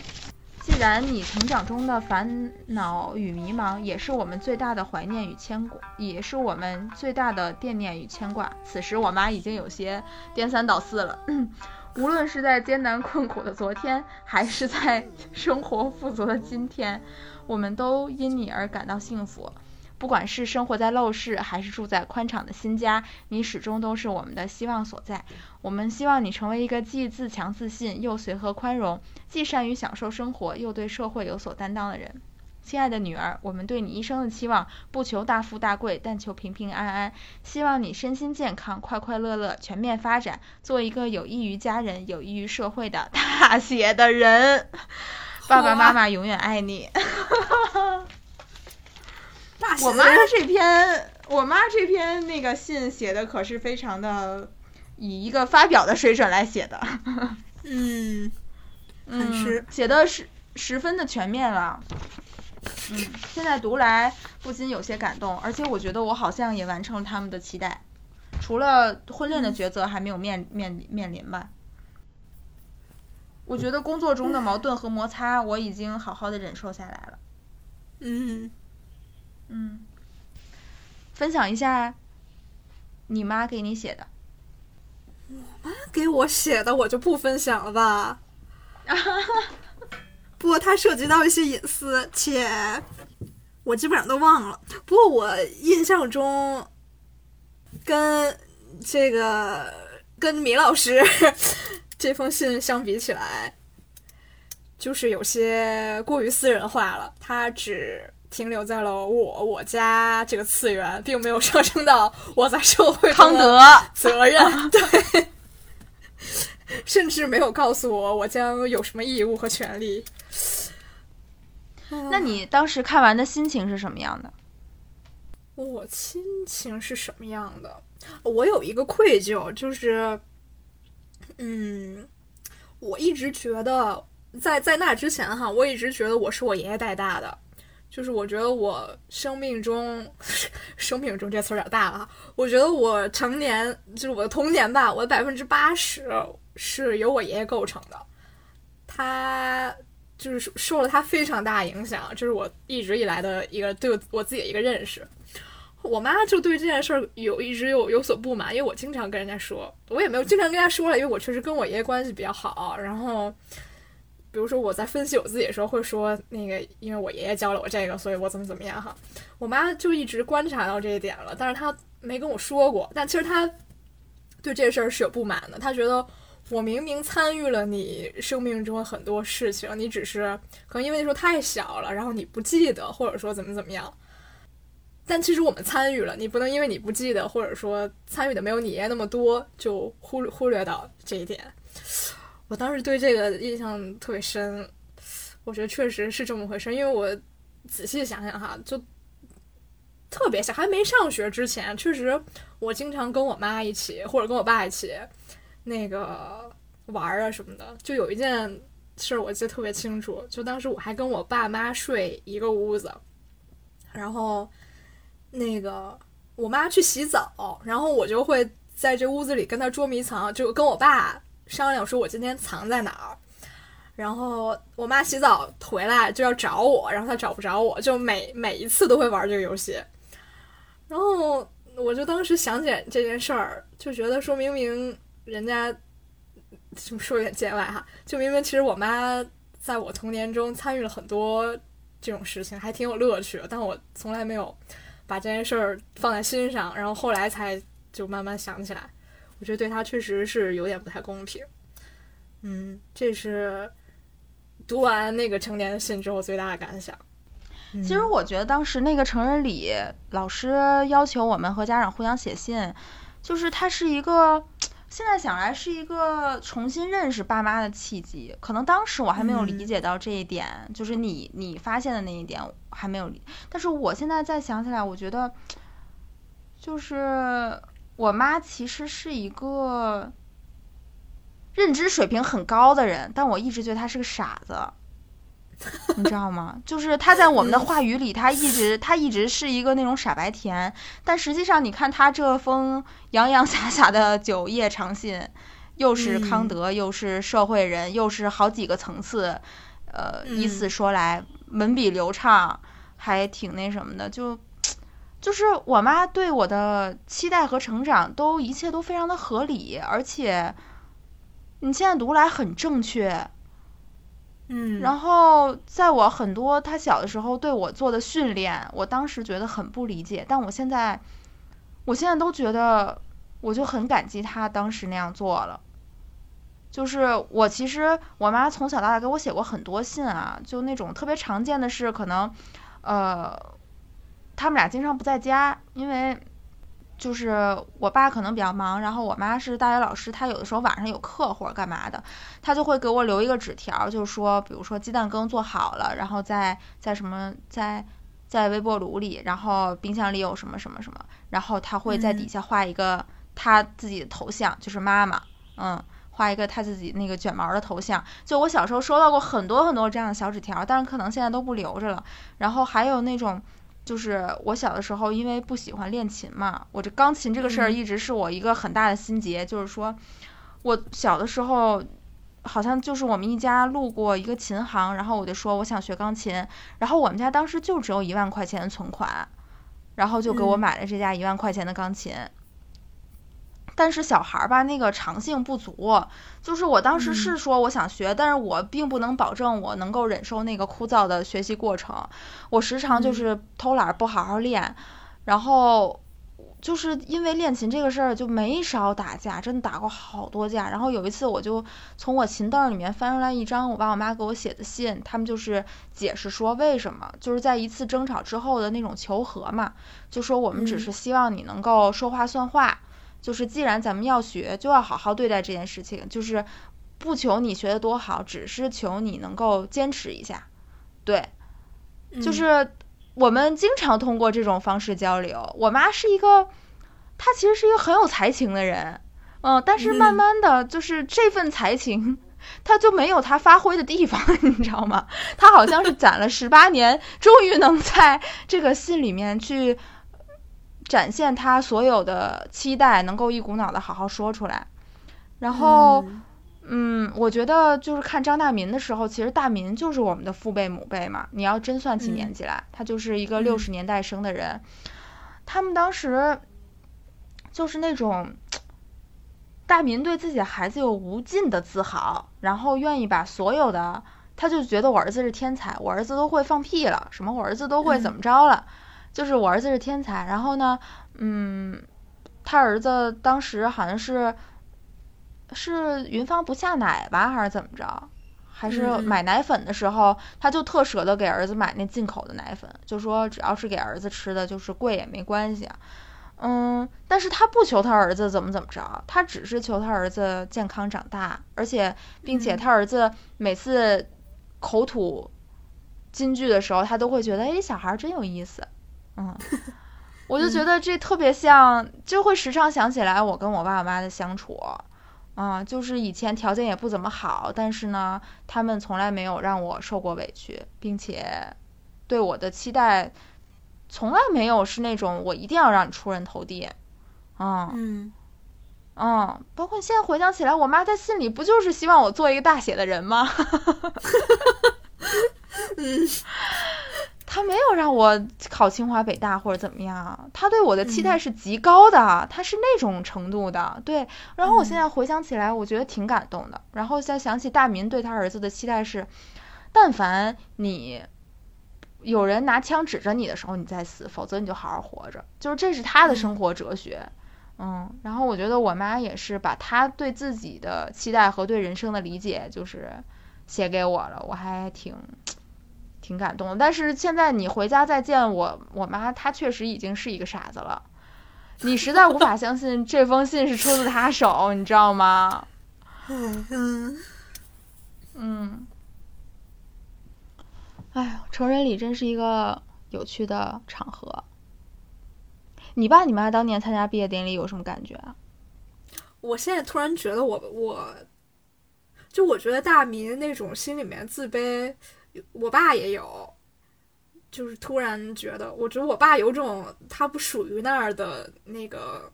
Speaker 1: 既然你成长中的烦恼与迷茫，也是我们最大的怀念与牵挂，也是我们最大的惦念与牵挂。此时，我妈已经有些颠三倒四了。无论是在艰难困苦的昨天，还是在生活富足的今天，我们都因你而感到幸福。不管是生活在陋室，还是住在宽敞的新家，你始终都是我们的希望所在。我们希望你成为一个既自强自信，又随和宽容，既善于享受生活，又对社会有所担当的人。亲爱的女儿，我们对你一生的期望，不求大富大贵，但求平平安安。希望你身心健康，快快乐乐，全面发展，做一个有益于家人、有益于社会的大写的人。爸爸妈妈永远爱你。我妈 这篇，我妈这篇那个信写的可是非常的以一个发表的水准来写的。
Speaker 2: 嗯，
Speaker 1: 嗯，写的是十分的全面了。嗯，现在读来不禁有些感动，而且我觉得我好像也完成了他们的期待，除了婚恋的抉择还没有面面面临吧。我觉得工作中的矛盾和摩擦，我已经好好的忍受下来了。
Speaker 2: 嗯
Speaker 1: 嗯，分享一下你妈给你写的。
Speaker 2: 我妈给我写的，我就不分享了吧。不过它涉及到一些隐私，且我基本上都忘了。不过我印象中，跟这个跟米老师 这封信相比起来，就是有些过于私人化了。他只停留在了我我家这个次元，并没有上升到我在社会
Speaker 1: 康德
Speaker 2: 责任。对。甚至没有告诉我我将有什么义务和权利。
Speaker 1: 那你当时看完的心情是什么样的？
Speaker 2: 我心情是什么样的？我有一个愧疚，就是，嗯，我一直觉得，在在那之前哈，我一直觉得我是我爷爷带大的，就是我觉得我生命中，生命中这词有点大了，我觉得我成年就是我的童年吧，我的百分之八十。是由我爷爷构成的，他就是受了他非常大影响，这是我一直以来的一个对我自己的一个认识。我妈就对这件事儿有一直有有所不满，因为我经常跟人家说，我也没有经常跟他说了，因为我确实跟我爷爷关系比较好。然后，比如说我在分析我自己的时候，会说那个，因为我爷爷教了我这个，所以我怎么怎么样哈。我妈就一直观察到这一点了，但是她没跟我说过。但其实她对这事儿是有不满的，她觉得。我明明参与了你生命中很多事情，你只是可能因为那时候太小了，然后你不记得，或者说怎么怎么样。但其实我们参与了，你不能因为你不记得，或者说参与的没有你爷爷那么多，就忽忽略到这一点。我当时对这个印象特别深，我觉得确实是这么回事。因为我仔细想想哈，就特别小，还没上学之前，确实我经常跟我妈一起，或者跟我爸一起。那个玩啊什么的，就有一件事我记得特别清楚，就当时我还跟我爸妈睡一个屋子，然后那个我妈去洗澡，然后我就会在这屋子里跟她捉迷藏，就跟我爸商量说我今天藏在哪儿，然后我妈洗澡回来就要找我，然后她找不着我，就每每一次都会玩这个游戏，然后我就当时想起这件事儿，就觉得说明明。人家就说有点见外哈，就明明其实我妈在我童年中参与了很多这种事情，还挺有乐趣的，但我从来没有把这件事儿放在心上，然后后来才就慢慢想起来，我觉得对他确实是有点不太公平。嗯，这是读完那个成年的信之后最大的感想。
Speaker 1: 其实我觉得当时那个成人礼，老师要求我们和家长互相写信，就是它是一个。现在想来是一个重新认识爸妈的契机，可能当时我还没有理解到这一点，就是你你发现的那一点还没有理，但是我现在再想起来，我觉得，就是我妈其实是一个认知水平很高的人，但我一直觉得她是个傻子。你知道吗？就是他在我们的话语里，他一直 他一直是一个那种傻白甜。但实际上，你看他这封洋洋洒洒的九页长信，又是康德，又是社会人，又是好几个层次，呃，依次说来，文笔流畅，还挺那什么的。就就是我妈对我的期待和成长，都一切都非常的合理，而且你现在读来很正确。
Speaker 2: 嗯，
Speaker 1: 然后在我很多他小的时候对我做的训练，我当时觉得很不理解，但我现在，我现在都觉得，我就很感激他当时那样做了。就是我其实我妈从小到大给我写过很多信啊，就那种特别常见的是可能，呃，他们俩经常不在家，因为。就是我爸可能比较忙，然后我妈是大学老师，她有的时候晚上有课或者干嘛的，她就会给我留一个纸条，就是说，比如说鸡蛋羹做好了，然后在在什么在在微波炉里，然后冰箱里有什么什么什么，然后她会在底下画一个她自己的头像，就是妈妈，嗯，画一个她自己那个卷毛的头像。就我小时候收到过很多很多这样的小纸条，但是可能现在都不留着了。然后还有那种。就是我小的时候，因为不喜欢练琴嘛，我这钢琴这个事儿一直是我一个很大的心结。就是说，我小的时候，好像就是我们一家路过一个琴行，然后我就说我想学钢琴，然后我们家当时就只有一万块钱的存款，然后就给我买了这架一万块钱的钢琴。但是小孩儿吧，那个长性不足，就是我当时是说我想学，但是我并不能保证我能够忍受那个枯燥的学习过程，我时常就是偷懒不好好练，然后就是因为练琴这个事儿就没少打架，真的打过好多架。然后有一次我就从我琴凳里面翻出来一张我爸我妈给我写的信，他们就是解释说为什么，就是在一次争吵之后的那种求和嘛，就说我们只是希望你能够说话算话。就是既然咱们要学，就要好好对待这件事情。就是不求你学的多好，只是求你能够坚持一下。对，就是我们经常通过这种方式交流。我妈是一个，她其实是一个很有才情的人，嗯，但是慢慢的就是这份才情，她就没有她发挥的地方，你知道吗？她好像是攒了十八年，终于能在这个信里面去。展现他所有的期待，能够一股脑的好好说出来。然后，嗯，我觉得就是看张大民的时候，其实大民就是我们的父辈母辈嘛。你要真算起年纪来，他就是一个六十年代生的人。他们当时就是那种大民对自己的孩子有无尽的自豪，然后愿意把所有的，他就觉得我儿子是天才，我儿子都会放屁了，什么我儿子都会怎么着了。就是我儿子是天才，然后呢，嗯，他儿子当时好像是是云芳不下奶吧，还是怎么着？还是买奶粉的时候，他就特舍得给儿子买那进口的奶粉，就说只要是给儿子吃的，就是贵也没关系。嗯，但是他不求他儿子怎么怎么着，他只是求他儿子健康长大，而且并且他儿子每次口吐金句的时候，他都会觉得，哎，小孩真有意思。嗯，我就觉得这特别像，就会时常想起来我跟我爸我妈的相处，啊，就是以前条件也不怎么好，但是呢，他们从来没有让我受过委屈，并且对我的期待从来没有是那种我一定要让你出人头地，
Speaker 2: 嗯嗯。
Speaker 1: 嗯，包括现在回想起来，我妈在信里不就是希望我做一个大写的人吗？
Speaker 2: 嗯。
Speaker 1: 他没有让我考清华北大或者怎么样，他对我的期待是极高的，他是那种程度的。对，然后我现在回想起来，我觉得挺感动的。然后再想起大民对他儿子的期待是，但凡你有人拿枪指着你的时候，你再死，否则你就好好活着。就是这是他的生活哲学。嗯，然后我觉得我妈也是把他对自己的期待和对人生的理解，就是写给我了，我还挺。挺感动的，但是现在你回家再见我我妈，她确实已经是一个傻子了。你实在无法相信这封信是出自她手，你知道吗？
Speaker 2: 嗯
Speaker 1: 嗯。哎呀，成人礼真是一个有趣的场合。你爸你妈当年参加毕业典礼有什么感觉啊？
Speaker 2: 我现在突然觉得我我，就我觉得大民那种心里面自卑。我爸也有，就是突然觉得，我觉得我爸有种他不属于那儿的那个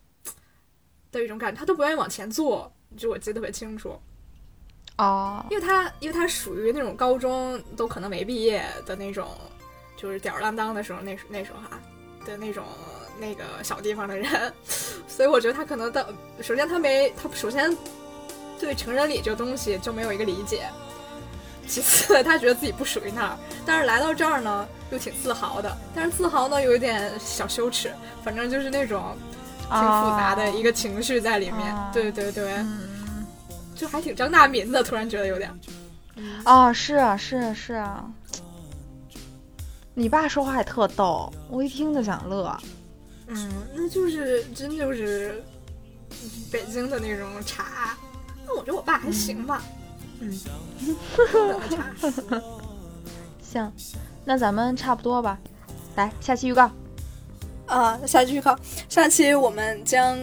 Speaker 2: 的一种感觉，他都不愿意往前坐。就我记得特别清楚，
Speaker 1: 哦，
Speaker 2: 因为他因为他属于那种高中都可能没毕业的那种，就是吊儿郎当的时候，那那时候哈的那种那个小地方的人，所以我觉得他可能到，首先他没他首先对成人礼这个东西就没有一个理解。其次他觉得自己不属于那儿，但是来到这儿呢又挺自豪的，但是自豪呢有一点小羞耻，反正就是那种挺复杂的一个情绪在里面。对对对，就还挺张大民的，突然觉得有点。
Speaker 1: 啊，是啊，是啊，是啊。你爸说话也特逗，我一听就想乐。
Speaker 2: 嗯，那就是真就是北京的那种茶。那我觉得我爸还行吧。嗯，
Speaker 1: 行，那咱们差不多吧。来，下期预告。
Speaker 2: 啊，下期预告，下期我们将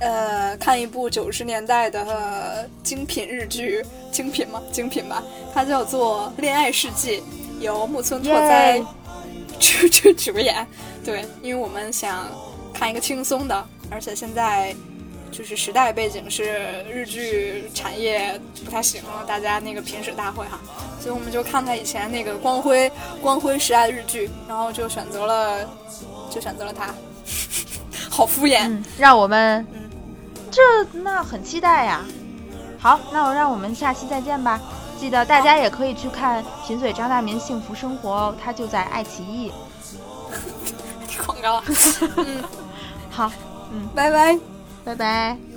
Speaker 2: 呃看一部九十年代的精品日剧，精品吗？精品吧，它叫做《恋爱世纪》，由木村拓哉主 主主演。对，因为我们想看一个轻松的，而且现在。就是时代背景是日剧产业不太行了，大家那个评审大会哈，所以我们就看看以前那个光辉光辉时代日剧，然后就选择了就选择了他，好敷衍，
Speaker 1: 让我们这那很期待呀。好，那我让我们下期再见吧。记得大家也可以去看贫嘴张大民幸福生活哦，他就在爱奇艺。
Speaker 2: 广告。
Speaker 1: 嗯，好，
Speaker 2: 嗯，拜拜。
Speaker 1: 拜拜。